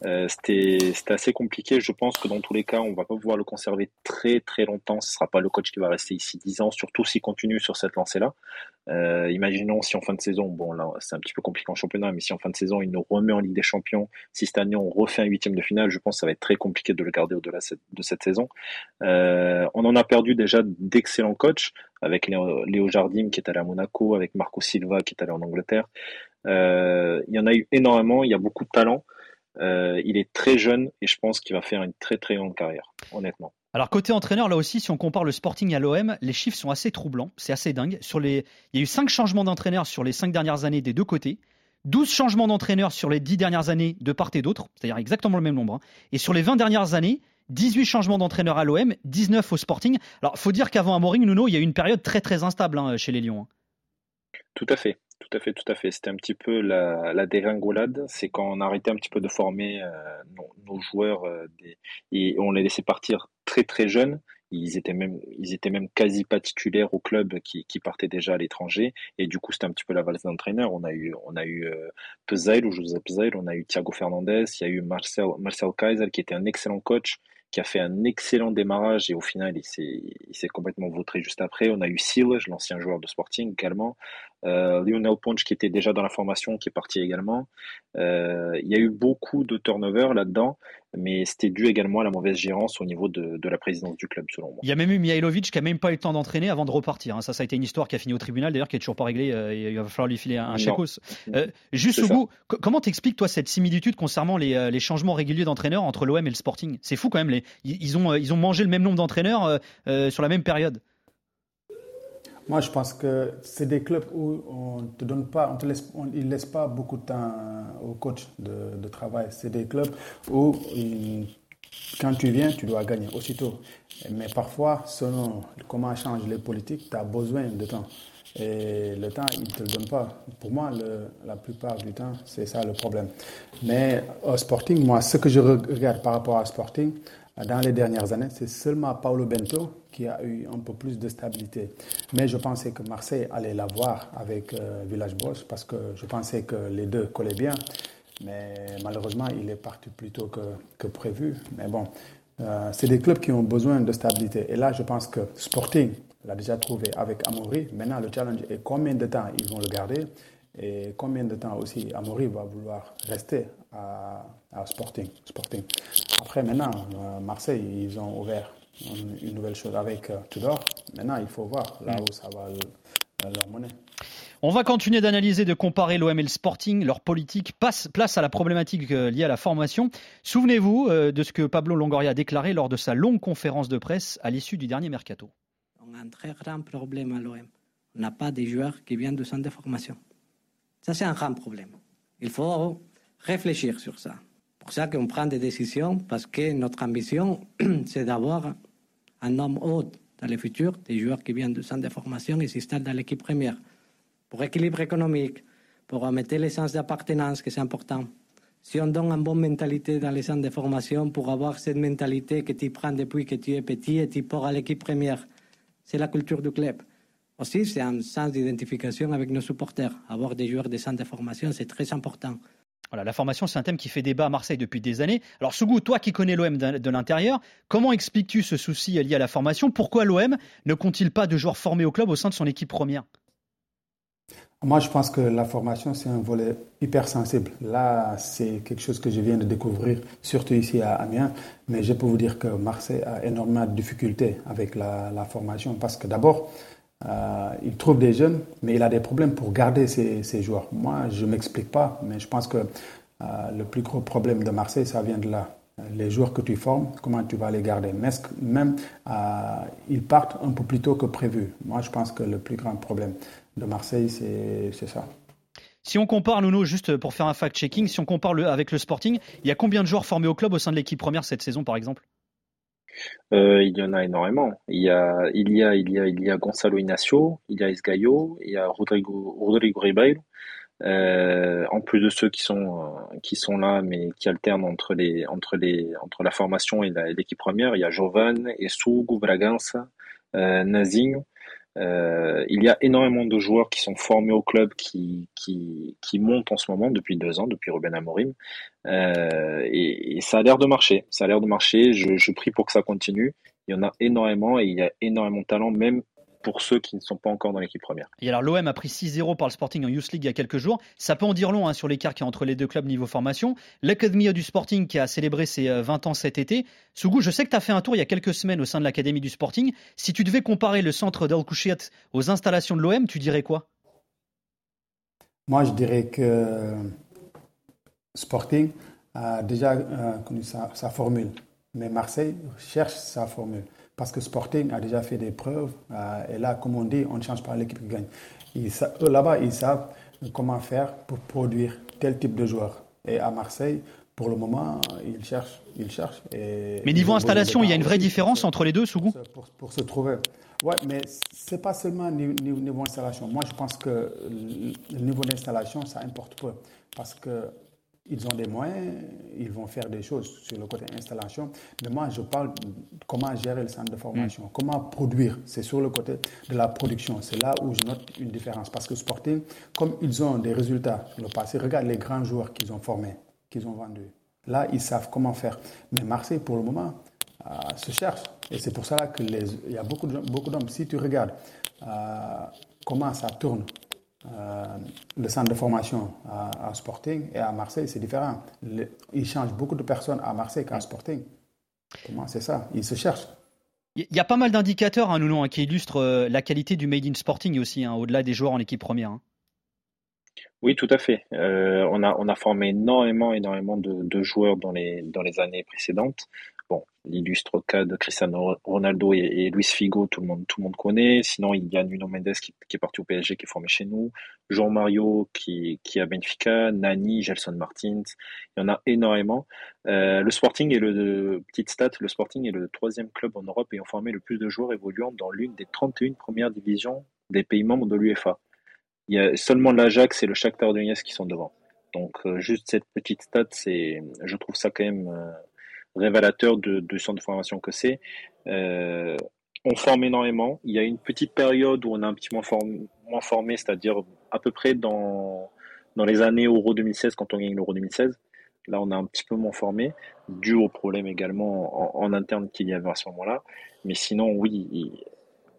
Euh, C'était assez compliqué. Je pense que dans tous les cas, on va pas pouvoir le conserver très très longtemps. Ce sera pas le coach qui va rester ici 10 ans, surtout s'il continue sur cette lancée-là. Euh, imaginons si en fin de saison, bon là c'est un petit peu compliqué en championnat, mais si en fin de saison il nous remet en Ligue des Champions, si cette année on refait un huitième de finale, je pense que ça va être très compliqué de le garder au-delà de cette saison. Euh, on en a perdu déjà d'excellents coachs avec Léo, Léo Jardim qui est allé à Monaco, avec Marco Silva qui est allé en Angleterre. Euh, il y en a eu énormément, il y a beaucoup de talent. Euh, il est très jeune et je pense qu'il va faire une très très longue carrière, honnêtement. Alors côté entraîneur, là aussi, si on compare le Sporting à l'OM, les chiffres sont assez troublants, c'est assez dingue. Sur les... Il y a eu 5 changements d'entraîneur sur les 5 dernières années des deux côtés, 12 changements d'entraîneur sur les 10 dernières années de part et d'autre, c'est-à-dire exactement le même nombre. Hein. Et sur les 20 dernières années, 18 changements d'entraîneur à l'OM, 19 au Sporting. Alors faut dire qu'avant Amorim, Nuno, il y a eu une période très très instable hein, chez les Lions. Hein. Tout à fait. Tout à fait, tout à fait. C'était un petit peu la, la. C'est quand on arrêtait un petit peu de former euh, nos, joueurs euh, et on les laissait partir très très jeunes. Ils étaient même, ils étaient même quasi pas titulaires au club qui, qui partait déjà à l'étranger. Et du coup, c'était un petit peu la valse d'entraîneur. On a eu, on a eu euh, Pezail ou José Pezail, on a eu Thiago Fernandez, il y a eu Marcel, Kaiser qui était un excellent coach qui a fait un excellent démarrage et au final il s'est complètement vautré juste après. On a eu Seal, l'ancien joueur de Sporting également. Euh, Lionel Ponch qui était déjà dans la formation, qui est parti également. Euh, il y a eu beaucoup de turnover là-dedans, mais c'était dû également à la mauvaise gérance au niveau de, la présidence du club, selon moi. Il y a même eu Mihailovic qui a même pas eu le temps d'entraîner avant de repartir. Hein. Ça, ça a été une histoire qui a fini au tribunal, d'ailleurs, qui est toujours pas réglée. Euh, il va falloir lui filer un, chèque juste au bout, comment t'expliques toi cette similitude concernant les, changements réguliers d'entraîneurs entre l'OM et le Sporting? C'est fou quand même. Les, ils, ont, ils ont mangé le même nombre d'entraîneurs sur la même période. Moi, je pense que c'est des clubs où on te donne pas, on te laisse, il laisse pas beaucoup de temps au coach de, travail. C'est des clubs où quand tu viens, tu dois gagner aussitôt. Mais parfois, selon comment changent les politiques, tu as besoin de temps. Et le temps, ils ne te le donnent pas. Pour moi, la plupart du temps, c'est ça le problème. Mais au Sporting, moi, ce que je regarde par rapport à Sporting, dans les dernières années, c'est seulement Paulo Bento qui a eu un peu plus de stabilité. Mais je pensais que Marseille allait l'avoir avec euh, Village Bosch parce que je pensais que les deux collaient bien. Mais malheureusement, il est parti plus tôt que, prévu. Mais bon, euh, c'est des clubs qui ont besoin de stabilité. Et là, je pense que Sporting l'a déjà trouvé avec Amaury. Maintenant, le challenge est combien de temps ils vont le garder? Et combien de temps aussi Amaury va vouloir rester à, à Sporting, Sporting. Après, maintenant, euh, Marseille, ils ont ouvert une nouvelle chose avec euh, Tudor. Maintenant, il faut voir là où ça va euh, leur monnaie. On va continuer d'analyser, de comparer l'OM et le Sporting, leur politique, passe, place à la problématique liée à la formation. Souvenez-vous de ce que Pablo Longoria a déclaré lors de sa longue conférence de presse à l'issue du dernier mercato. On a un très grand problème à l'OM. On n'a pas des joueurs qui viennent du centre de formation. Ça, c'est un grand problème. Il faut réfléchir sur ça. Pour ça qu'on prend des décisions, parce que notre ambition, c'est d'avoir un homme haut dans le futur, des joueurs qui viennent du centre de formation et s'installent dans l'équipe première. Pour équilibre économique, pour remettre les sens d'appartenance, que c'est important. Si on donne une bonne mentalité dans les centres de formation, pour avoir cette mentalité que tu prends depuis que tu es petit et tu pars à l'équipe première, c'est la culture du club. Aussi, c'est un sens d'identification avec nos supporters. Avoir des joueurs de centre de formation, c'est très important. Voilà, la formation, c'est un thème qui fait débat à Marseille depuis des années. Alors, Sougou, toi qui connais l'OM de l'intérieur, comment expliques-tu ce souci lié à la formation? Pourquoi l'OM ne compte-t-il pas de joueurs formés au club au sein de son équipe première? Moi, je pense que la formation, c'est un volet hyper sensible. Là, c'est quelque chose que je viens de découvrir, surtout ici à Amiens. Mais je peux vous dire que Marseille a énormément de difficultés avec la, formation parce que d'abord, euh, il trouve des jeunes, mais il a des problèmes pour garder ses, joueurs. Moi, je ne m'explique pas, mais je pense que euh, le plus gros problème de Marseille, ça vient de là. Les joueurs que tu formes, comment tu vas les garder? Même euh, ils partent un peu plus tôt que prévu? Moi, je pense que le plus grand problème de Marseille, c'est ça. Si on compare, Nuno, juste pour faire un fact-checking, si on compare le, avec le Sporting, il y a combien de joueurs formés au club au sein de l'équipe première cette saison, par exemple? Euh, il y en a énormément. Il y a, il y a, il y a, il y a Gonzalo Inacio, il y a Esgaio, il y a Rodrigo, Rodrigo Ribeiro. Euh, en plus de ceux qui sont euh, qui sont là, mais qui alternent entre les entre les entre la formation et l'équipe première, il y a Jovan, Essugo, Bragança, euh, Nazinho. Euh, il y a énormément de joueurs qui sont formés au club, qui, qui, qui montent en ce moment depuis deux ans, depuis Ruben Amorim. Euh, et, ça a l'air de marcher. Ça a l'air de marcher. Je, je prie pour que ça continue. Il y en a énormément et il y a énormément de talent, même pour ceux qui ne sont pas encore dans l'équipe première. Et alors l'OM a pris 6-0 par le Sporting en Youth League il y a quelques jours. Ça peut en dire long hein, sur l'écart qui est entre les deux clubs niveau formation. L'Académie du Sporting qui a célébré ses 20 euh, ans cet été. Sougou, je sais que tu as fait un tour il y a quelques semaines au sein de l'Académie du Sporting. Si tu devais comparer le centre d'El aux installations de l'OM, tu dirais quoi? Moi, je dirais que Sporting a déjà euh, connu sa formule. Mais Marseille cherche sa formule parce que Sporting a déjà fait des preuves. Euh, et là, comme on dit, on ne change pas l'équipe qui gagne. Là-bas, ils savent comment faire pour produire tel type de joueur. Et à Marseille, pour le moment, ils cherchent. Ils cherchent mais niveau installation, il y a une vraie différence entre les deux, Sougou pour, pour, se trouver. Oui, mais ce n'est pas seulement niveau, niveau installation. Moi, je pense que le niveau d'installation, ça importe peu. Parce que ils ont des moyens, ils vont faire des choses sur le côté installation. Mais moi, je parle de comment gérer le centre de formation, mm. comment produire. C'est sur le côté de la production. C'est là où je note une différence. Parce que Sporting, comme ils ont des résultats dans le passé, regarde les grands joueurs qu'ils ont formés, qu'ils ont vendus. Là, ils savent comment faire. Mais Marseille, pour le moment, euh, se cherche. Et c'est pour ça qu'il y a beaucoup d'hommes. Beaucoup si tu regardes euh, comment ça tourne le centre de formation à, Sporting et à Marseille, c'est différent. il change beaucoup de personnes à Marseille qu'à Sporting. Comment c'est ça Il se cherche. Il y a pas mal d'indicateurs, hein, hein qui illustrent euh, la qualité du Made in Sporting aussi, hein, au-delà des joueurs en équipe première. Hein. Oui, tout à fait. Euh, on, a, on a formé énormément, énormément de, de, joueurs dans les, dans les années précédentes. Bon, l'illustre cas de Cristiano Ronaldo et, Luis Figo, tout le monde, tout le monde connaît. Sinon, il y a Nuno Mendes qui, est parti au PSG, qui est formé chez nous. Jean Mario qui, qui est à Benfica. Nani, Gelson Martins. Il y en a énormément. Euh, le Sporting est le, petite stat, le Sporting est le troisième club en Europe ayant formé le plus de joueurs évoluant dans l'une des 31 premières divisions des pays membres de l'UEFA. Il y a seulement l'Ajax et le Shakhtar Donetsk qui sont devant. Donc, euh, juste cette petite stat, je trouve ça quand même, euh, révélateur de, de de formation que c'est. Euh, on forme énormément. Il y a une petite période où on a un petit moins, moins formé, c'est-à-dire à peu près dans, dans les années Euro 2016, quand on gagne l'Euro 2016. Là, on a un petit peu moins formé, dû au problème également en, en interne qu'il y avait à ce moment-là. Mais sinon, oui,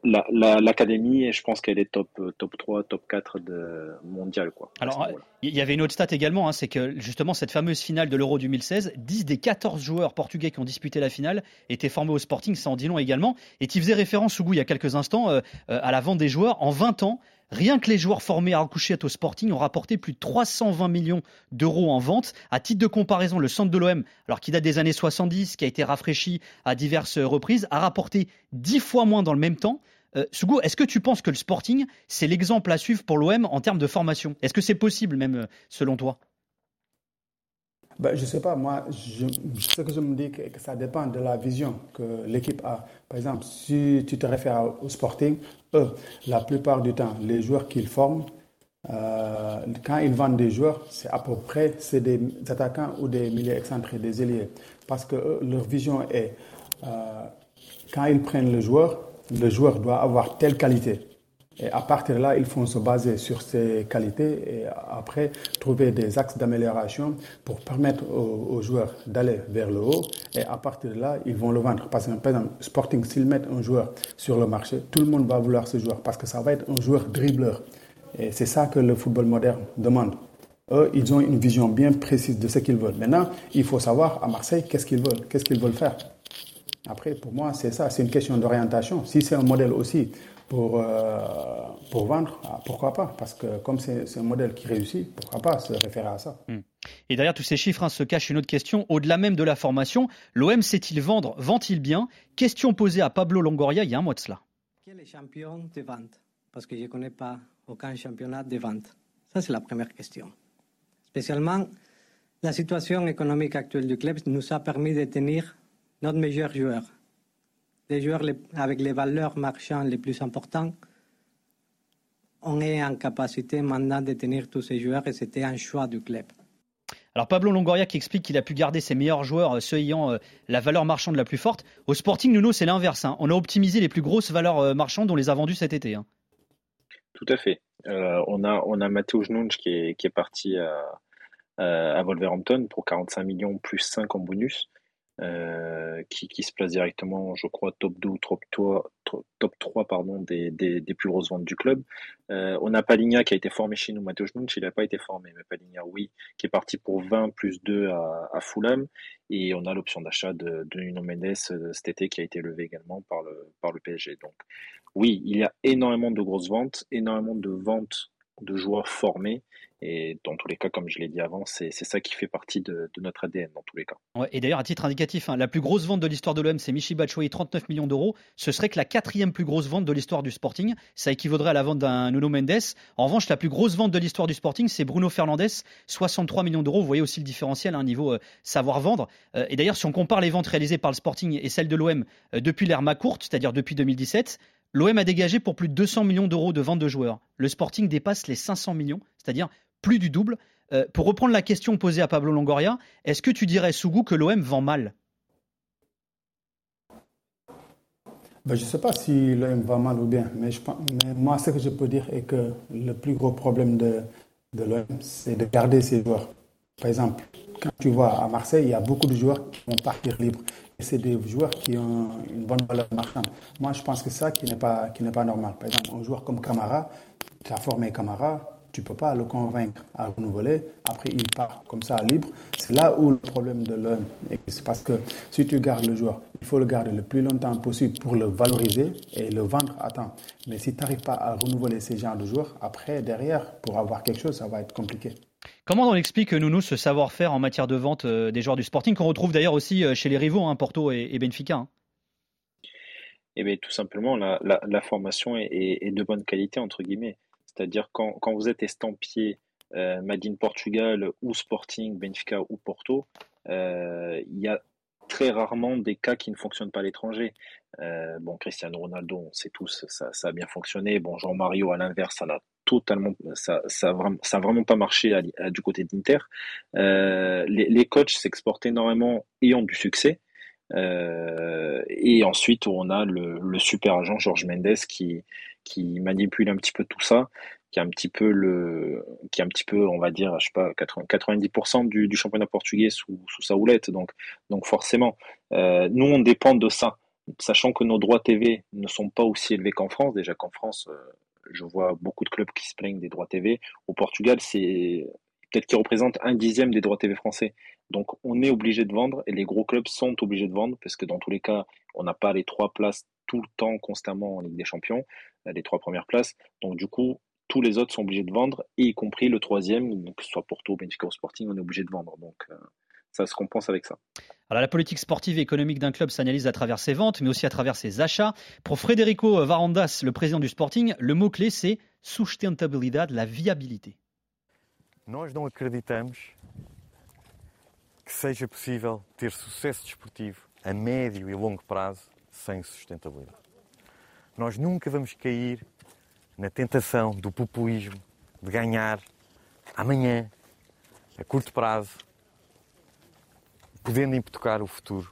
l'académie, la, je pense qu'elle est top, top 3, top 4 de mondial. Quoi, Alors, il y avait une autre stat également, hein, c'est que justement, cette fameuse finale de l'Euro 2016, 10 des 14 joueurs portugais qui ont disputé la finale étaient formés au Sporting, ça en dit long également. Et tu faisais référence, Sougou, il y a quelques instants, euh, euh, à la vente des joueurs. En 20 ans, Rien que les joueurs formés à Alcouchet au Sporting ont rapporté plus de 320 millions d'euros en vente. À titre de comparaison, le centre de l'OM, alors qui date des années 70, qui a été rafraîchi à diverses reprises, a rapporté 10 fois moins dans le même temps. Euh, Sougou, est-ce que tu penses que le Sporting, c'est l'exemple à suivre pour l'OM en termes de formation? Est-ce que c'est possible même, euh, selon toi? Ben, Je ne sais pas, moi, je, ce que je me dis, que, que ça dépend de la vision que l'équipe a. Par exemple, si tu te réfères au Sporting, eux, la plupart du temps, les joueurs qu'ils forment, euh, quand ils vendent des joueurs, c'est à peu près c'est des attaquants ou des milieux excentrés, des ailiers. Parce que leur vision est, euh, quand ils prennent le joueur, le joueur doit avoir telle qualité. Et à partir de là, ils font se baser sur ces qualités et après trouver des axes d'amélioration pour permettre aux, joueurs d'aller vers le haut. Et à partir de là, ils vont le vendre. Parce que, par exemple, Sporting, s'ils mettent un joueur sur le marché, tout le monde va vouloir ce joueur parce que ça va être un joueur dribbleur. Et c'est ça que le football moderne demande. Eux, ils ont une vision bien précise de ce qu'ils veulent. Maintenant, il faut savoir à Marseille qu'est-ce qu'ils veulent, qu'est-ce qu'ils veulent faire? Après, pour moi, c'est ça, c'est une question d'orientation. Si c'est un modèle aussi pour, euh, pour vendre, ah, pourquoi pas? Parce que comme c'est un modèle qui réussit, pourquoi pas se référer à ça? Hmm. Et derrière tous ces chiffres hein, se cache une autre question. Au-delà même de la formation, l'OM sait-il vendre? Vend-il bien? Question posée à Pablo Longoria il y a un mois de cela. Quel est champion de vente? Parce que je ne connais pas aucun championnat de vente. Ça, c'est la première question. Spécialement, la situation économique actuelle du club nous a permis de tenir notre meilleur joueur, les joueurs avec les valeurs marchandes les plus importantes, on est en capacité maintenant de tenir tous ces joueurs et c'était un choix du club. Alors Pablo Longoria qui explique qu'il a pu garder ses meilleurs joueurs, euh, ceux ayant euh, la valeur marchande la plus forte. Au Sporting, Nuno, c'est l'inverse. Hein. On a optimisé les plus grosses valeurs euh, marchandes, on les a vendues cet été. Hein. Tout à fait. on a on a Matteo Jnunch qui est, qui est parti à, à Wolverhampton pour 45 millions plus 5 en bonus. Euh, qui, se place directement, je crois, top 2 ou top 3, top 3 pardon, des, plus grosses ventes du club. Euh, on a Paligna qui a été formé chez nous, Matteo Gnunch, il n'a pas été formé, mais Paligna, oui, qui est parti pour 20 plus 2 à, Fulham. Et on a l'option d'achat de, de Nuno Mendes euh, cet été qui a été levée également par le, par le PSG. Donc, oui, il y a énormément de grosses ventes, énormément de ventes de joueurs formés. Et dans tous les cas, comme je l'ai dit avant, c'est ça qui fait partie de, notre ADN dans tous les cas. et d'ailleurs, à titre indicatif, hein, la plus grosse vente de l'histoire de l'OM, c'est Michi Batshuayi, 39 millions d'euros. Ce serait que la quatrième plus grosse vente de l'histoire du Sporting. Ça équivaudrait à la vente d'un Nuno Mendes. En revanche, la plus grosse vente de l'histoire du Sporting, c'est Bruno Fernandes, 63 millions d'euros. Vous voyez aussi le différentiel un niveau euh, savoir-vendre. Euh, et d'ailleurs, si on compare les ventes réalisées par le Sporting et celles de l'OM euh, depuis l'ère courte, c'est-à-dire depuis 2017, L'OM a dégagé pour plus de 200 millions d'euros de vente de joueurs. Le Sporting dépasse les 500 millions, c'est-à-dire plus du double. Euh, pour reprendre la question posée à Pablo Longoria, est-ce que tu dirais, Sougou, que l'OM vend mal? Ben, Je ne sais pas si l'OM vend mal ou bien, mais, moi, ce que je peux dire est que le plus gros problème de, de l'OM, c'est de garder ses joueurs. Par exemple, quand tu vois à Marseille, il y a beaucoup de joueurs qui vont partir libres c'est des joueurs qui ont une bonne valeur marchande. Moi, je pense que ça qui n'est pas, qui n'est pas normal. Par exemple, un joueur comme Camara, tu as formé Camara, tu ne peux pas le convaincre à renouveler. Après, il part comme ça libre. C'est là où le problème de l'homme. C'est parce que si tu gardes le joueur, il faut le garder le plus longtemps possible pour le valoriser et le vendre à temps. Mais si tu n'arrives pas à renouveler ces genres de joueurs, après, derrière, pour avoir quelque chose, ça va être compliqué. Comment on explique, nous, ce savoir-faire en matière de vente euh, des joueurs du Sporting qu'on retrouve d'ailleurs aussi euh, chez les rivaux, hein, Porto et, Benfica hein? Eh bien, tout simplement, la, formation est, de bonne qualité, entre guillemets. C'est-à-dire, quand, vous êtes estampillé euh, Madine Portugal ou Sporting, Benfica ou Porto, il y a très rarement des cas qui ne fonctionnent pas à l'étranger. bon, Cristiano Ronaldo, on sait tous, ça, ça a bien fonctionné. Bon, Jean-Mario, à l'inverse, ça n'a totalement, ça, ça, ça vraiment pas marché du côté d'Inter. Euh, les, coachs s'exportent énormément et ont du succès. Euh, et ensuite, on a le, super agent Georges Mendes qui, manipule un petit peu tout ça, qui est un petit peu le, qui est un petit peu, on va dire, je sais pas, 90% du, championnat portugais sous, sa houlette. Donc, donc forcément, euh, nous on dépend de ça, sachant que nos droits TV ne sont pas aussi élevés qu'en France. Déjà qu'en France, je vois beaucoup de clubs qui se plaignent des droits TV. Au Portugal, c'est peut-être qu'ils représentent un dixième des droits TV français. Donc on est obligé de vendre et les gros clubs sont obligés de vendre parce que dans tous les cas, on n'a pas les trois places tout le temps constamment en Ligue des Champions, euh, les trois premières places. Donc du coup, tous les autres sont obligés de vendre, y compris le troisième, que ce soit Porto, Benfica ou Sporting, on est obligé de vendre. Donc euh, ça se compense avec ça. Alors la politique sportive et économique d'un club s'analyse à travers ses ventes, mais aussi à travers ses achats. Pour Federico Varandas, le président du Sporting, le mot-clé c'est sustentabilidade, la viabilité. Nós não acreditamos seja possível ter sucesso desportivo a médio e longo prazo sem sustentabilidade. Nós nunca vamos cair na tentação do populismo, de ganhar amanhã, a curto prazo, podendo hipotecar o futuro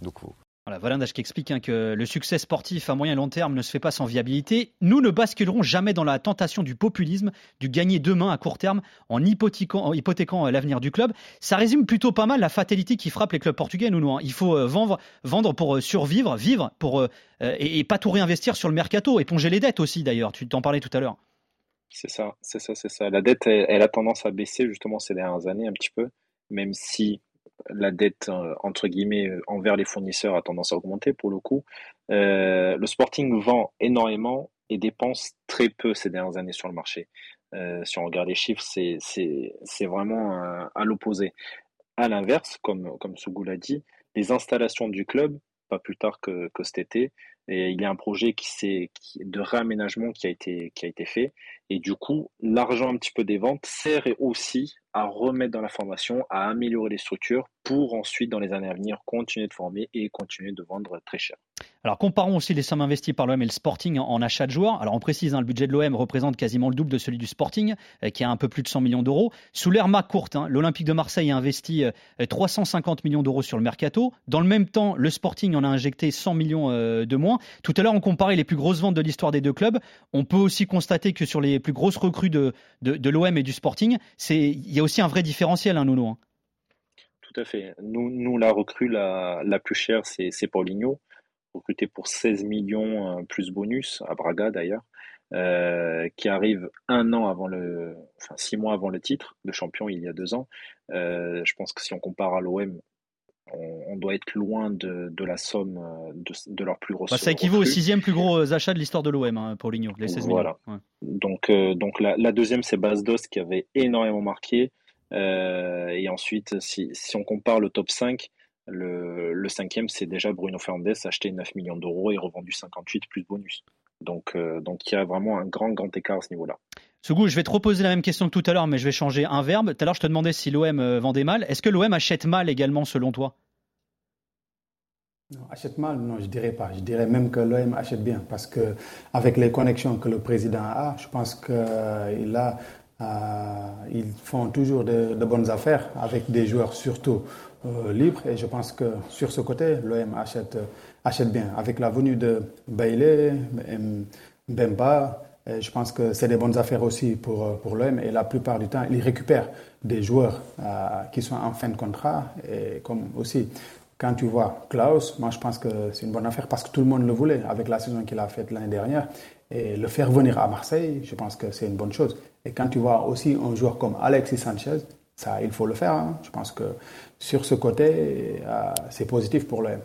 do clube. Voilà, Valendash qui explique hein, que le succès sportif à moyen et long terme ne se fait pas sans viabilité. Nous ne basculerons jamais dans la tentation du populisme, du gagner demain à court terme en hypothéquant, euh, l'avenir du club. Ça résume plutôt pas mal la fatalité qui frappe les clubs portugais, nous, hein. Il faut euh, vendre, vendre pour euh, survivre, vivre pour, et, et, pas tout réinvestir sur le mercato, éponger les dettes aussi d'ailleurs. Tu t'en parlais tout à l'heure. C'est ça, c'est ça, c'est ça. La dette, elle, elle a tendance à baisser justement ces dernières années un petit peu, même si la dette euh, entre guillemets euh, envers les fournisseurs a tendance à augmenter pour le coup. Euh, le Sporting vend énormément et dépense très peu ces dernières années sur le marché. si on regarde les chiffres, c'est vraiment à l'opposé. À l'inverse, comme comme Sougou l'a dit, les installations du club, pas plus tard que, cet été, et il y a un projet qui de réaménagement qui a été qui a été fait et du coup l'argent un petit peu des ventes sert aussi à remettre dans la formation, à améliorer les structures pour ensuite, dans les années à venir, continuer de former et continuer de vendre très cher. Alors comparons aussi les sommes investies par l'OM et le Sporting en, achat de joueurs. Alors on précise, hein, le budget de l'OM représente quasiment le double de celui du Sporting, euh, qui a un peu plus de 100 millions d'euros. Sous l'ère courte, hein, l'Olympique de Marseille a investi 350 euh, millions d'euros sur le mercato. Dans le même temps, le Sporting en a injecté 100 millions euh, de moins. Tout à l'heure, on comparait les plus grosses ventes de l'histoire des deux clubs. On peut aussi constater que sur les plus grosses recrues de, de, l'OM et du Sporting, il y a aussi un vrai différentiel, hein. Hein. Tout à fait. Nous, nous la recrue la, la plus chère, c'est Paulinho, recruté pour 16 millions euh, plus bonus, à Braga d'ailleurs, euh, qui arrive un an avant le, enfin six mois avant le titre de champion il y a deux ans. Euh, je pense que si on compare à l'OM, on, doit être loin de, de la somme de, leur plus gros. Bah, ça équivaut au sixième plus gros achat de l'histoire de l'OM, hein, Paulinho, les 16 voilà. millions. Donc, donc la, la deuxième, c'est Basdos qui avait énormément marqué. Euh, et ensuite, si, si, on compare le top 5, le, le cinquième, c'est déjà Bruno Fernandes, acheté 9 millions d'euros et revendu 58 plus bonus. Donc, euh, donc il y a vraiment un grand, grand écart à ce niveau-là. Sougou, je vais te reposer la même question que tout à l'heure, mais je vais changer un verbe. Tout à l'heure, je te demandais si l'OM euh, vendait mal. Est-ce que l'OM achète mal également, selon toi? Non, achète mal, non, je dirais pas. Je dirais même que l'OM achète bien parce que avec les connexions que le président a, je pense qu'il a euh, ils font toujours de, bonnes affaires avec des joueurs surtout euh, libres et je pense que sur ce côté, l'OM achète, achète bien. Avec la venue de Bailey, Bemba, je pense que c'est des bonnes affaires aussi pour, pour l'OM et la plupart du temps, ils récupèrent des joueurs euh, qui sont en fin de contrat et comme aussi quand tu vois Klaus, moi je pense que c'est une bonne affaire parce que tout le monde le voulait avec la saison qu'il a faite l'année dernière. Et le faire venir à Marseille, je pense que c'est une bonne chose. Et quand tu vois aussi un joueur comme Alexis Sanchez, ça, il faut le faire. Hein. Je pense que sur ce côté, euh, c'est positif pour l'OM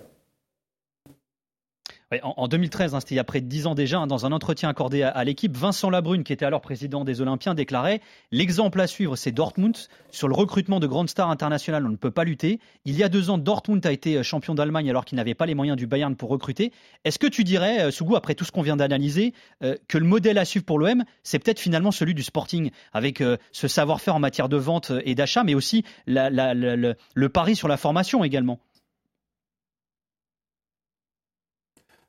en, 2013, hein, c'était il y a près de 10 ans déjà, hein, dans un entretien accordé à, l'équipe, Vincent Labrune, qui était alors président des Olympiens, déclarait L'exemple à suivre, c'est Dortmund. Sur le recrutement de grandes stars internationales, on ne peut pas lutter. Il y a deux ans, Dortmund a été euh, champion d'Allemagne alors qu'il n'avait pas les moyens du Bayern pour recruter. Est-ce que tu dirais, euh, Sougou, après tout ce qu'on vient d'analyser, euh, que le modèle à suivre pour l'OM, c'est peut-être finalement celui du Sporting, avec ce savoir-faire en matière de vente et d'achat, mais aussi le pari sur la formation également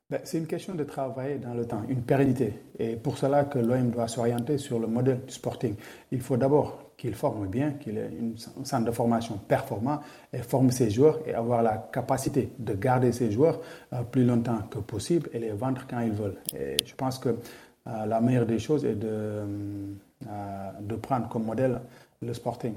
Ben, c'est une question de travailler dans le temps, une pérennité. Et pour cela que l'OM doit s'orienter sur le modèle du sporting. Il faut d'abord qu'il forme bien, qu'il ait un centre de formation performant et forme ses joueurs et avoir la capacité de garder ses joueurs euh, plus longtemps que possible et les vendre quand ils veulent. Et je pense que euh, la meilleure des choses est de, euh, de prendre comme modèle le sporting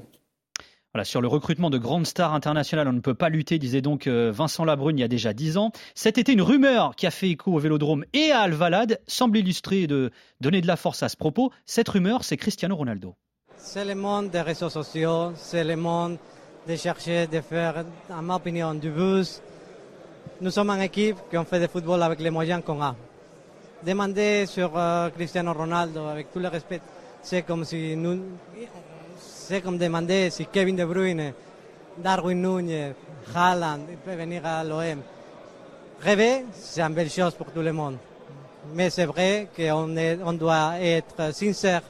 sur le recrutement de grandes stars internationales, on ne peut pas lutter, disait donc euh, Vincent Labrune il y a déjà dix ans. Cet été, une rumeur qui a fait écho au Vélodrome et à Alvalade semble illustrer de donner de la force à ce propos. Cette rumeur, c'est Cristiano Ronaldo. C'est le monde des réseaux sociaux, c'est le monde de chercher, de faire, à ma opinion, du buzz. Nous sommes une équipe qui fait du football avec les moyens qu'on a. Demander sur euh, Cristiano Ronaldo, avec tout le respect, c'est comme si nous, c'est comme demander si Kevin De Bruyne, Darwin Núñez, Haaland peut venir à l'OM. Rêver, c'est une belle chose pour tout le monde. Mais c'est vrai qu'on on doit être sincère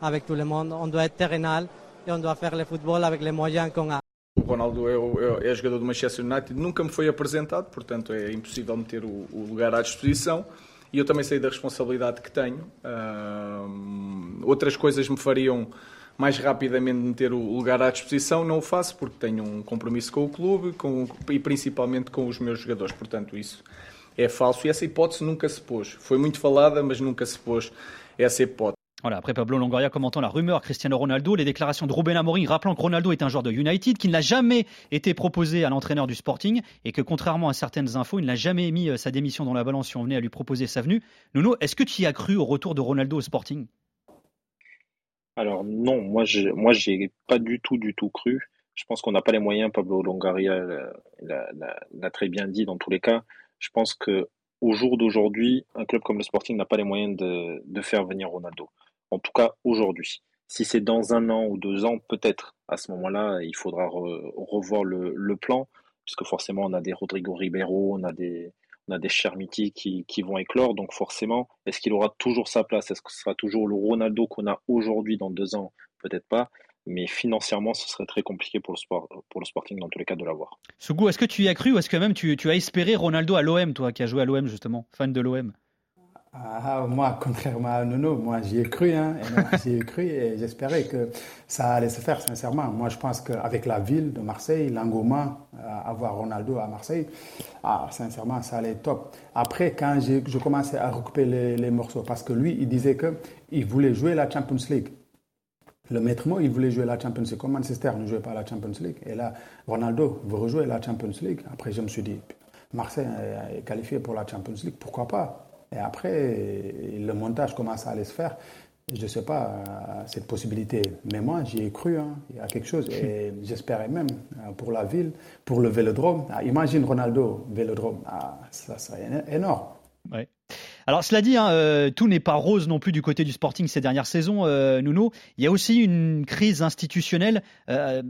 avec tout le monde, on doit être terrenal et on doit faire le football avec les moyens qu'on a. O Ronaldo é, é, jogador do Manchester United, nunca me foi apresentado, portanto é impossível meter o, o lugar à disposição. E eu também sei da responsabilidade que tenho. Uh, outras coisas me fariam mais rapidamente meter o lugar à disposição, não o faço porque tenho um compromisso com o clube com, e principalmente com os meus jogadores. Portanto, isso é falso e essa hipótese nunca se pôs. Foi muito falada, mas nunca se pôs essa hipótese. Voilà, après Pablo Longoria commentant la rumeur Cristiano Ronaldo, les déclarations de Ruben Amorim rappelant que Ronaldo est un joueur de United, qu'il n'a jamais été proposé à l'entraîneur du Sporting et que contrairement à certaines infos, il n'a jamais mis euh, sa démission dans la balance si on venait à lui proposer sa venue. Nuno, est-ce que tu y as cru au retour de Ronaldo au Sporting? Alors non, moi j'ai moi j'ai pas du tout du tout cru. Je pense qu'on n'a pas les moyens. Pablo Longoria l'a très bien dit dans tous les cas. Je pense que au jour d'aujourd'hui, un club comme le Sporting n'a pas les moyens de, de faire venir Ronaldo en tout cas aujourd'hui. Si c'est dans un an ou deux ans, peut-être. À ce moment-là, il faudra revoir le, plan, puisque forcément, on a des Rodrigo Ribeiro, on a des, on a des Chermiti qui, qui vont éclore. Donc forcément, est-ce qu'il aura toujours sa place? Est-ce que ce sera toujours le Ronaldo qu'on a aujourd'hui dans deux ans? Peut-être pas. Mais financièrement, ce serait très compliqué pour le, sport, pour le Sporting, dans tous les cas, de l'avoir. Sougou, est-ce que tu y as cru ou est-ce que même tu, tu as espéré Ronaldo à l'OM, toi, qui as joué à l'OM justement, fan de l'OM ah, moi, contrairement à Nuno, moi j'y ai cru, hein, j'y ai cru et j'espérais que ça allait se faire sincèrement. Moi je pense qu'avec la ville de Marseille, l'engouement à avoir Ronaldo à Marseille, ah, sincèrement ça allait top. Après, quand je commençais à recouper les, morceaux, parce que lui il disait qu'il voulait jouer la Champions League. Le maître mot, il voulait jouer la Champions League. Comme Manchester ne jouait pas la Champions League. Et là, Ronaldo veut rejouer la Champions League. Après, je me suis dit, Marseille est qualifié pour la Champions League, pourquoi pas? Et après, le montage commence à aller se faire. Je ne sais pas, cette possibilité. Mais moi, j'y ai cru. Hein. Il y a quelque chose. Et j'espérais même euh, pour la ville, pour le vélodrome. Ah, imagine Ronaldo, vélodrome. Ah, ça serait énorme. Ouais. Alors cela dit, hein, euh, tout n'est pas rose non plus du côté du Sporting ces dernières saisons, euh, Nuno. Il y a aussi une crise institutionnelle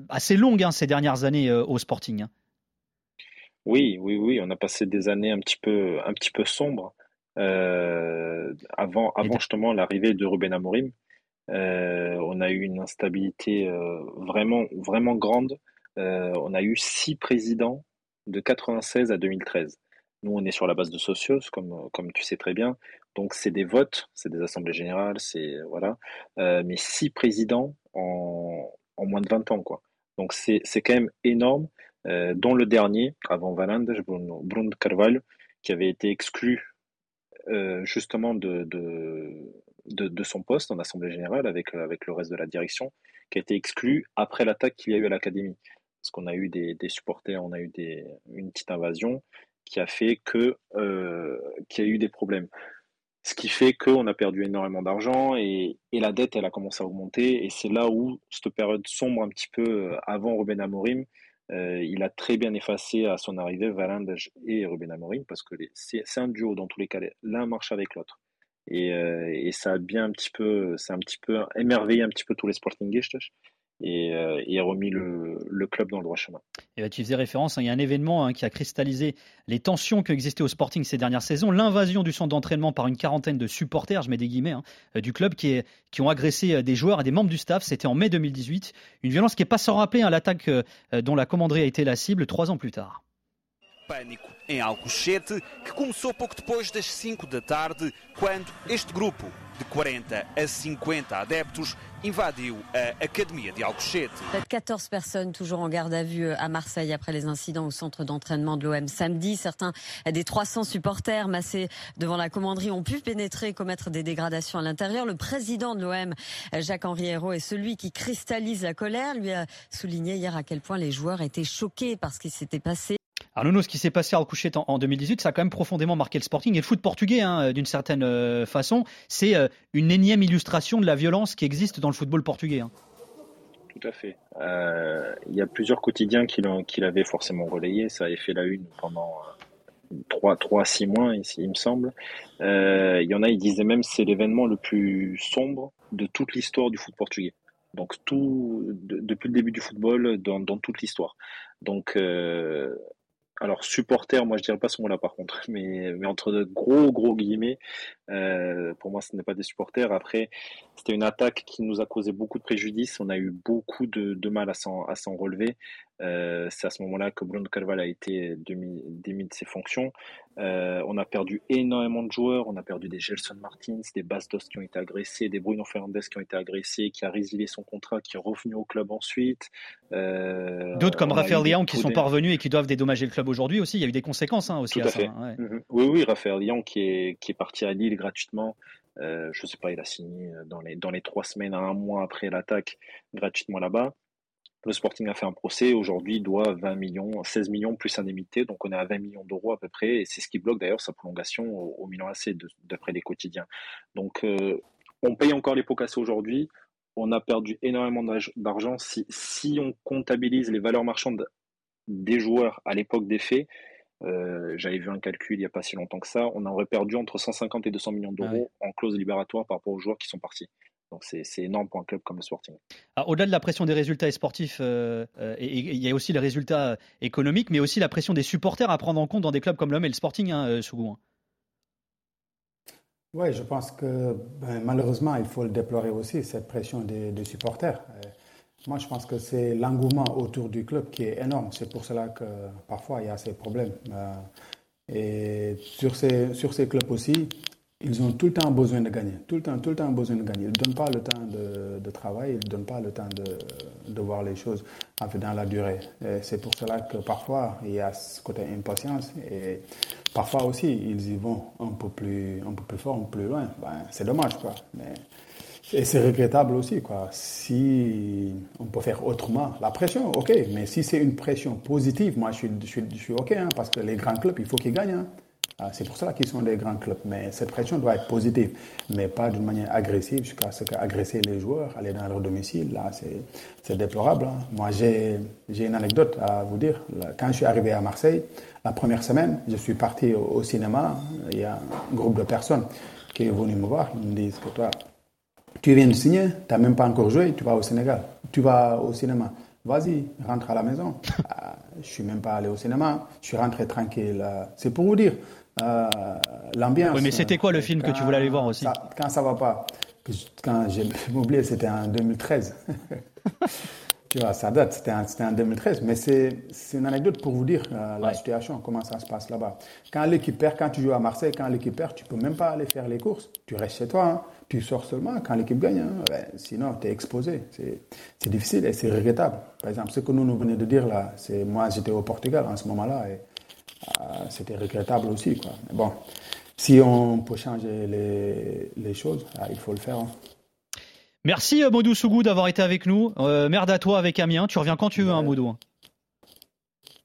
assez longue hein, ces dernières années au Sporting. Hein. Oui, oui, oui. On a passé des années un petit peu, un petit peu sombres. Euh, avant, avant justement l'arrivée de Ruben Amorim, euh, on a eu une instabilité euh, vraiment, vraiment grande. on a eu six présidents de 96 à 2013. Nous, on est sur la base de socios, comme, comme tu sais très bien. Donc, c'est des votes, c'est des assemblées générales, c'est voilà. mais six présidents en, en, moins de 20 ans, quoi. Donc, c'est quand même énorme. dont le dernier, avant Valandes, Bruno, Bruno Carvalho, qui avait été exclu euh, justement de, de, de, son poste en Assemblée Générale avec, avec le reste de la direction, qui a été exclu après l'attaque qu'il y a eu à l'Académie. Parce qu'on a eu des, des, supporters, on a eu des, une petite invasion qui a fait que euh, qu'il y a eu des problèmes. Ce qui fait qu'on a perdu énormément d'argent et, et, la dette, elle a commencé à augmenter. Et c'est là où cette période sombre un petit peu avant Ruben Amorim, euh, il a très bien effacé à son arrivée Valandes et Ruben Amorim parce que c'est un duo dans tous les cas. L'un marche avec l'autre. Et, euh, et, ça a bien un petit peu, c'est un petit peu émerveillé un petit peu tous les sportingistes et, euh, a remis le, club dans le droit chemin. Et bah, tu faisais référence, hein, il y a un événement hein, qui a cristallisé les tensions qui existaient au Sporting ces dernières saisons, l'invasion du centre d'entraînement par une quarantaine de supporters, je mets des guillemets, hein, euh, du club qui, qui ont agressé euh, des joueurs et des membres du staff. C'était en mai 2018, une violence qui n'est pas sans rappeler l'attaque dont la commanderie a été la cible trois ans plus tard. Pânico em Alcochete, que começou pouco depois das 5 da tarde, quando este grupo de 40 a 50 adeptos invadiu a Académie de Alcochete. 14 personnes toujours en garde à vue euh, à Marseille après les incidents au centre d'entraînement de l'OM samedi. Certains des 300 supporters massés devant la commanderie ont pu pénétrer et commettre des dégradations à l'intérieur. Le président de l'OM, Jacques-Henri Hérault, est celui qui cristallise la colère. Lui a souligné hier à quel point les joueurs étaient choqués par ce qui s'était passé. Alors Nuno, ce qui s'est passé à Alcochete en, 2018, ça a quand même profondément marqué le Sporting et le foot portugais, hein, d'une certaine euh, façon. C'est euh, une énième illustration de la violence qui existe dans le football portugais. Hein. Tout à fait. Euh, il y a plusieurs quotidiens qui l'avaient forcément relayé. Ça avait fait la une pendant 3, 3 à 6 mois, ici, il me semble. il y en a, ils disaient même c'est l'événement le plus sombre de toute l'histoire du foot portugais. Donc tout depuis le début du football dans toute l'histoire. Donc alors supporter, moi je dirais pas ce mot-là par contre, mais, entre de gros gros guillemets, euh, pour moi ce n'est pas des supporters. Après, c'était une attaque qui nous a causé beaucoup de préjudice, on a eu beaucoup de mal à s'en relever. Euh, c'est à ce moment-là que Bruno Carval a été démis, de ses fonctions. Euh, on a perdu énormément de joueurs. On a perdu des Gelson Martins, des Bastos qui ont été agressés, des Bruno Fernandes qui ont été agressés, qui a résilié son contrat, qui est revenu au club ensuite. Euh, D'autres comme Raphaël Lyon qui sont pas revenus et qui doivent dédommager le club aujourd'hui aussi. Il y a eu des conséquences hein, aussi Tout à, fait. ça. Hein, mhm. Oui, oui, Raphaël Lyon qui est, qui est parti à Lille gratuitement. Euh, je sais pas, il a signé dans les, dans les trois semaines à un mois après l'attaque gratuitement là-bas. Le Sporting a fait un procès. Aujourd'hui, doit 20 millions, 16 millions plus indemnité. Donc, on est à 20 millions d'euros à peu près. Et c'est ce qui bloque d'ailleurs sa prolongation au, Milan AC, d'après les quotidiens. Donc, euh, on paye encore les pots cassés aujourd'hui. On a perdu énormément d'argent. Si, si, on comptabilise les valeurs marchandes des joueurs à l'époque des faits, euh, j'avais vu un calcul il n'y a pas si longtemps que ça, on aurait perdu entre 150 et 200 millions d'euros ah en clause libératoire par rapport aux joueurs qui sont partis. Donc c'est énorme pour un club comme le Sporting. Ah, au-delà de la pression des résultats sportifs, euh, euh, il y a aussi les résultats économiques, mais aussi la pression des supporters à prendre en compte dans des clubs comme l'Homme et le Sporting, hein, euh, Sougou. Hein. Oui, je pense que ben, malheureusement, il faut le déplorer aussi, cette pression des, supporters. moi, je pense que c'est l'engouement autour du club qui est énorme. C'est pour cela que parfois il y a ces problèmes. et sur ces, sur ces clubs aussi, ils ont tout le temps besoin de gagner, tout le temps, tout le temps besoin de gagner. Ils ne donnent pas le temps de, de travail, ils ne donnent pas le temps de, voir les choses dans la durée. C'est pour cela que parfois il y a ce côté impatience et parfois aussi ils y vont un peu plus, un peu plus fort, un peu plus loin. Ben, c'est dommage quoi. Mais, et c'est regrettable aussi quoi. Si on peut faire autrement, la pression, ok, mais si c'est une pression positive, moi je suis ok hein, parce que les grands clubs il faut qu'ils gagnent. Hein. Ah, c'est pour cela qu'ils sont des grands clubs. Mais cette pression doit être positive, mais pas d'une manière agressive, jusqu'à ce qu'agresser les joueurs, aller dans leur domicile, là, c'est déplorable. Hein. Moi, j'ai une anecdote à vous dire. Quand je suis arrivé à Marseille, la première semaine, je suis parti au, cinéma. Il y a un groupe de personnes qui est venu me voir. Ils me disent que toi, tu viens de signer, tu n'as même pas encore joué, tu vas au Sénégal. Tu vas au cinéma. Vas-y, rentre à la maison. Ah, je suis même pas allé au cinéma. Je suis rentré tranquille. C'est pour vous dire. Euh, l'ambiance. Oui, mais c'était quoi le film que tu voulais aller voir aussi Quand ça va pas. Quand j'ai oublié, c'était en 2013. tu vois, ça date, c'était en, 2013. Mais c'est une anecdote pour vous dire euh, la situation, comment ça se passe là-bas. Quand l'équipe perd, quand tu joues à Marseille, quand l'équipe perd, tu peux même pas aller faire les courses. Tu restes chez toi. Hein. Tu sors seulement quand l'équipe gagne. Hein. sinon, tu es exposé. C'est difficile et c'est regrettable. Par exemple, ce que nous nous venons de dire là, c'est moi, j'étais au Portugal en ce moment-là. Et c'était regrettable aussi. Quoi. Mais bon, si on peut changer les, choses, ah, il faut le faire. Hein. Merci euh, Modou Sougou d'avoir été avec nous. Euh, merde à toi avec Amiens. Tu reviens quand tu veux, hein, Modou. Hein.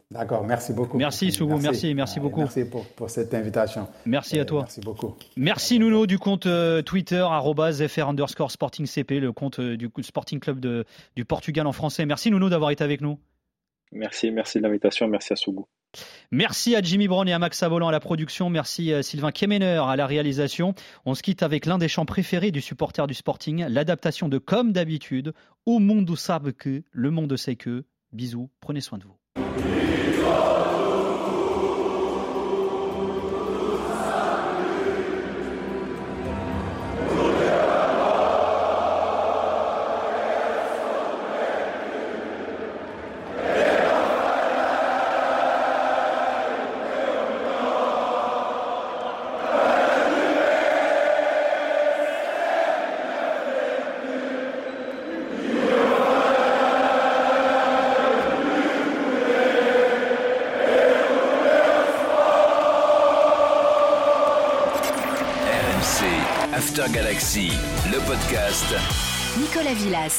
D'accord, merci beaucoup. Merci Sougou, merci, merci, beaucoup. Merci pour, cette invitation. Merci à toi. Merci beaucoup. Merci Nuno du compte euh, Twitter, FR underscore Sporting CP, le compte du Sporting Club de, du Portugal en français. Merci Nuno d'avoir été avec nous. Merci, merci de l'invitation, merci à Sougou. Merci à Jimmy Brown et à Max Savolan à la production. Merci à Sylvain Kemener à la réalisation. On se quitte avec l'un des chants préférés du supporter du Sporting, l'adaptation de Comme d'habitude, Au monde savent que, le monde sait que. Bisous, prenez soin de vous. Nicolas Villas.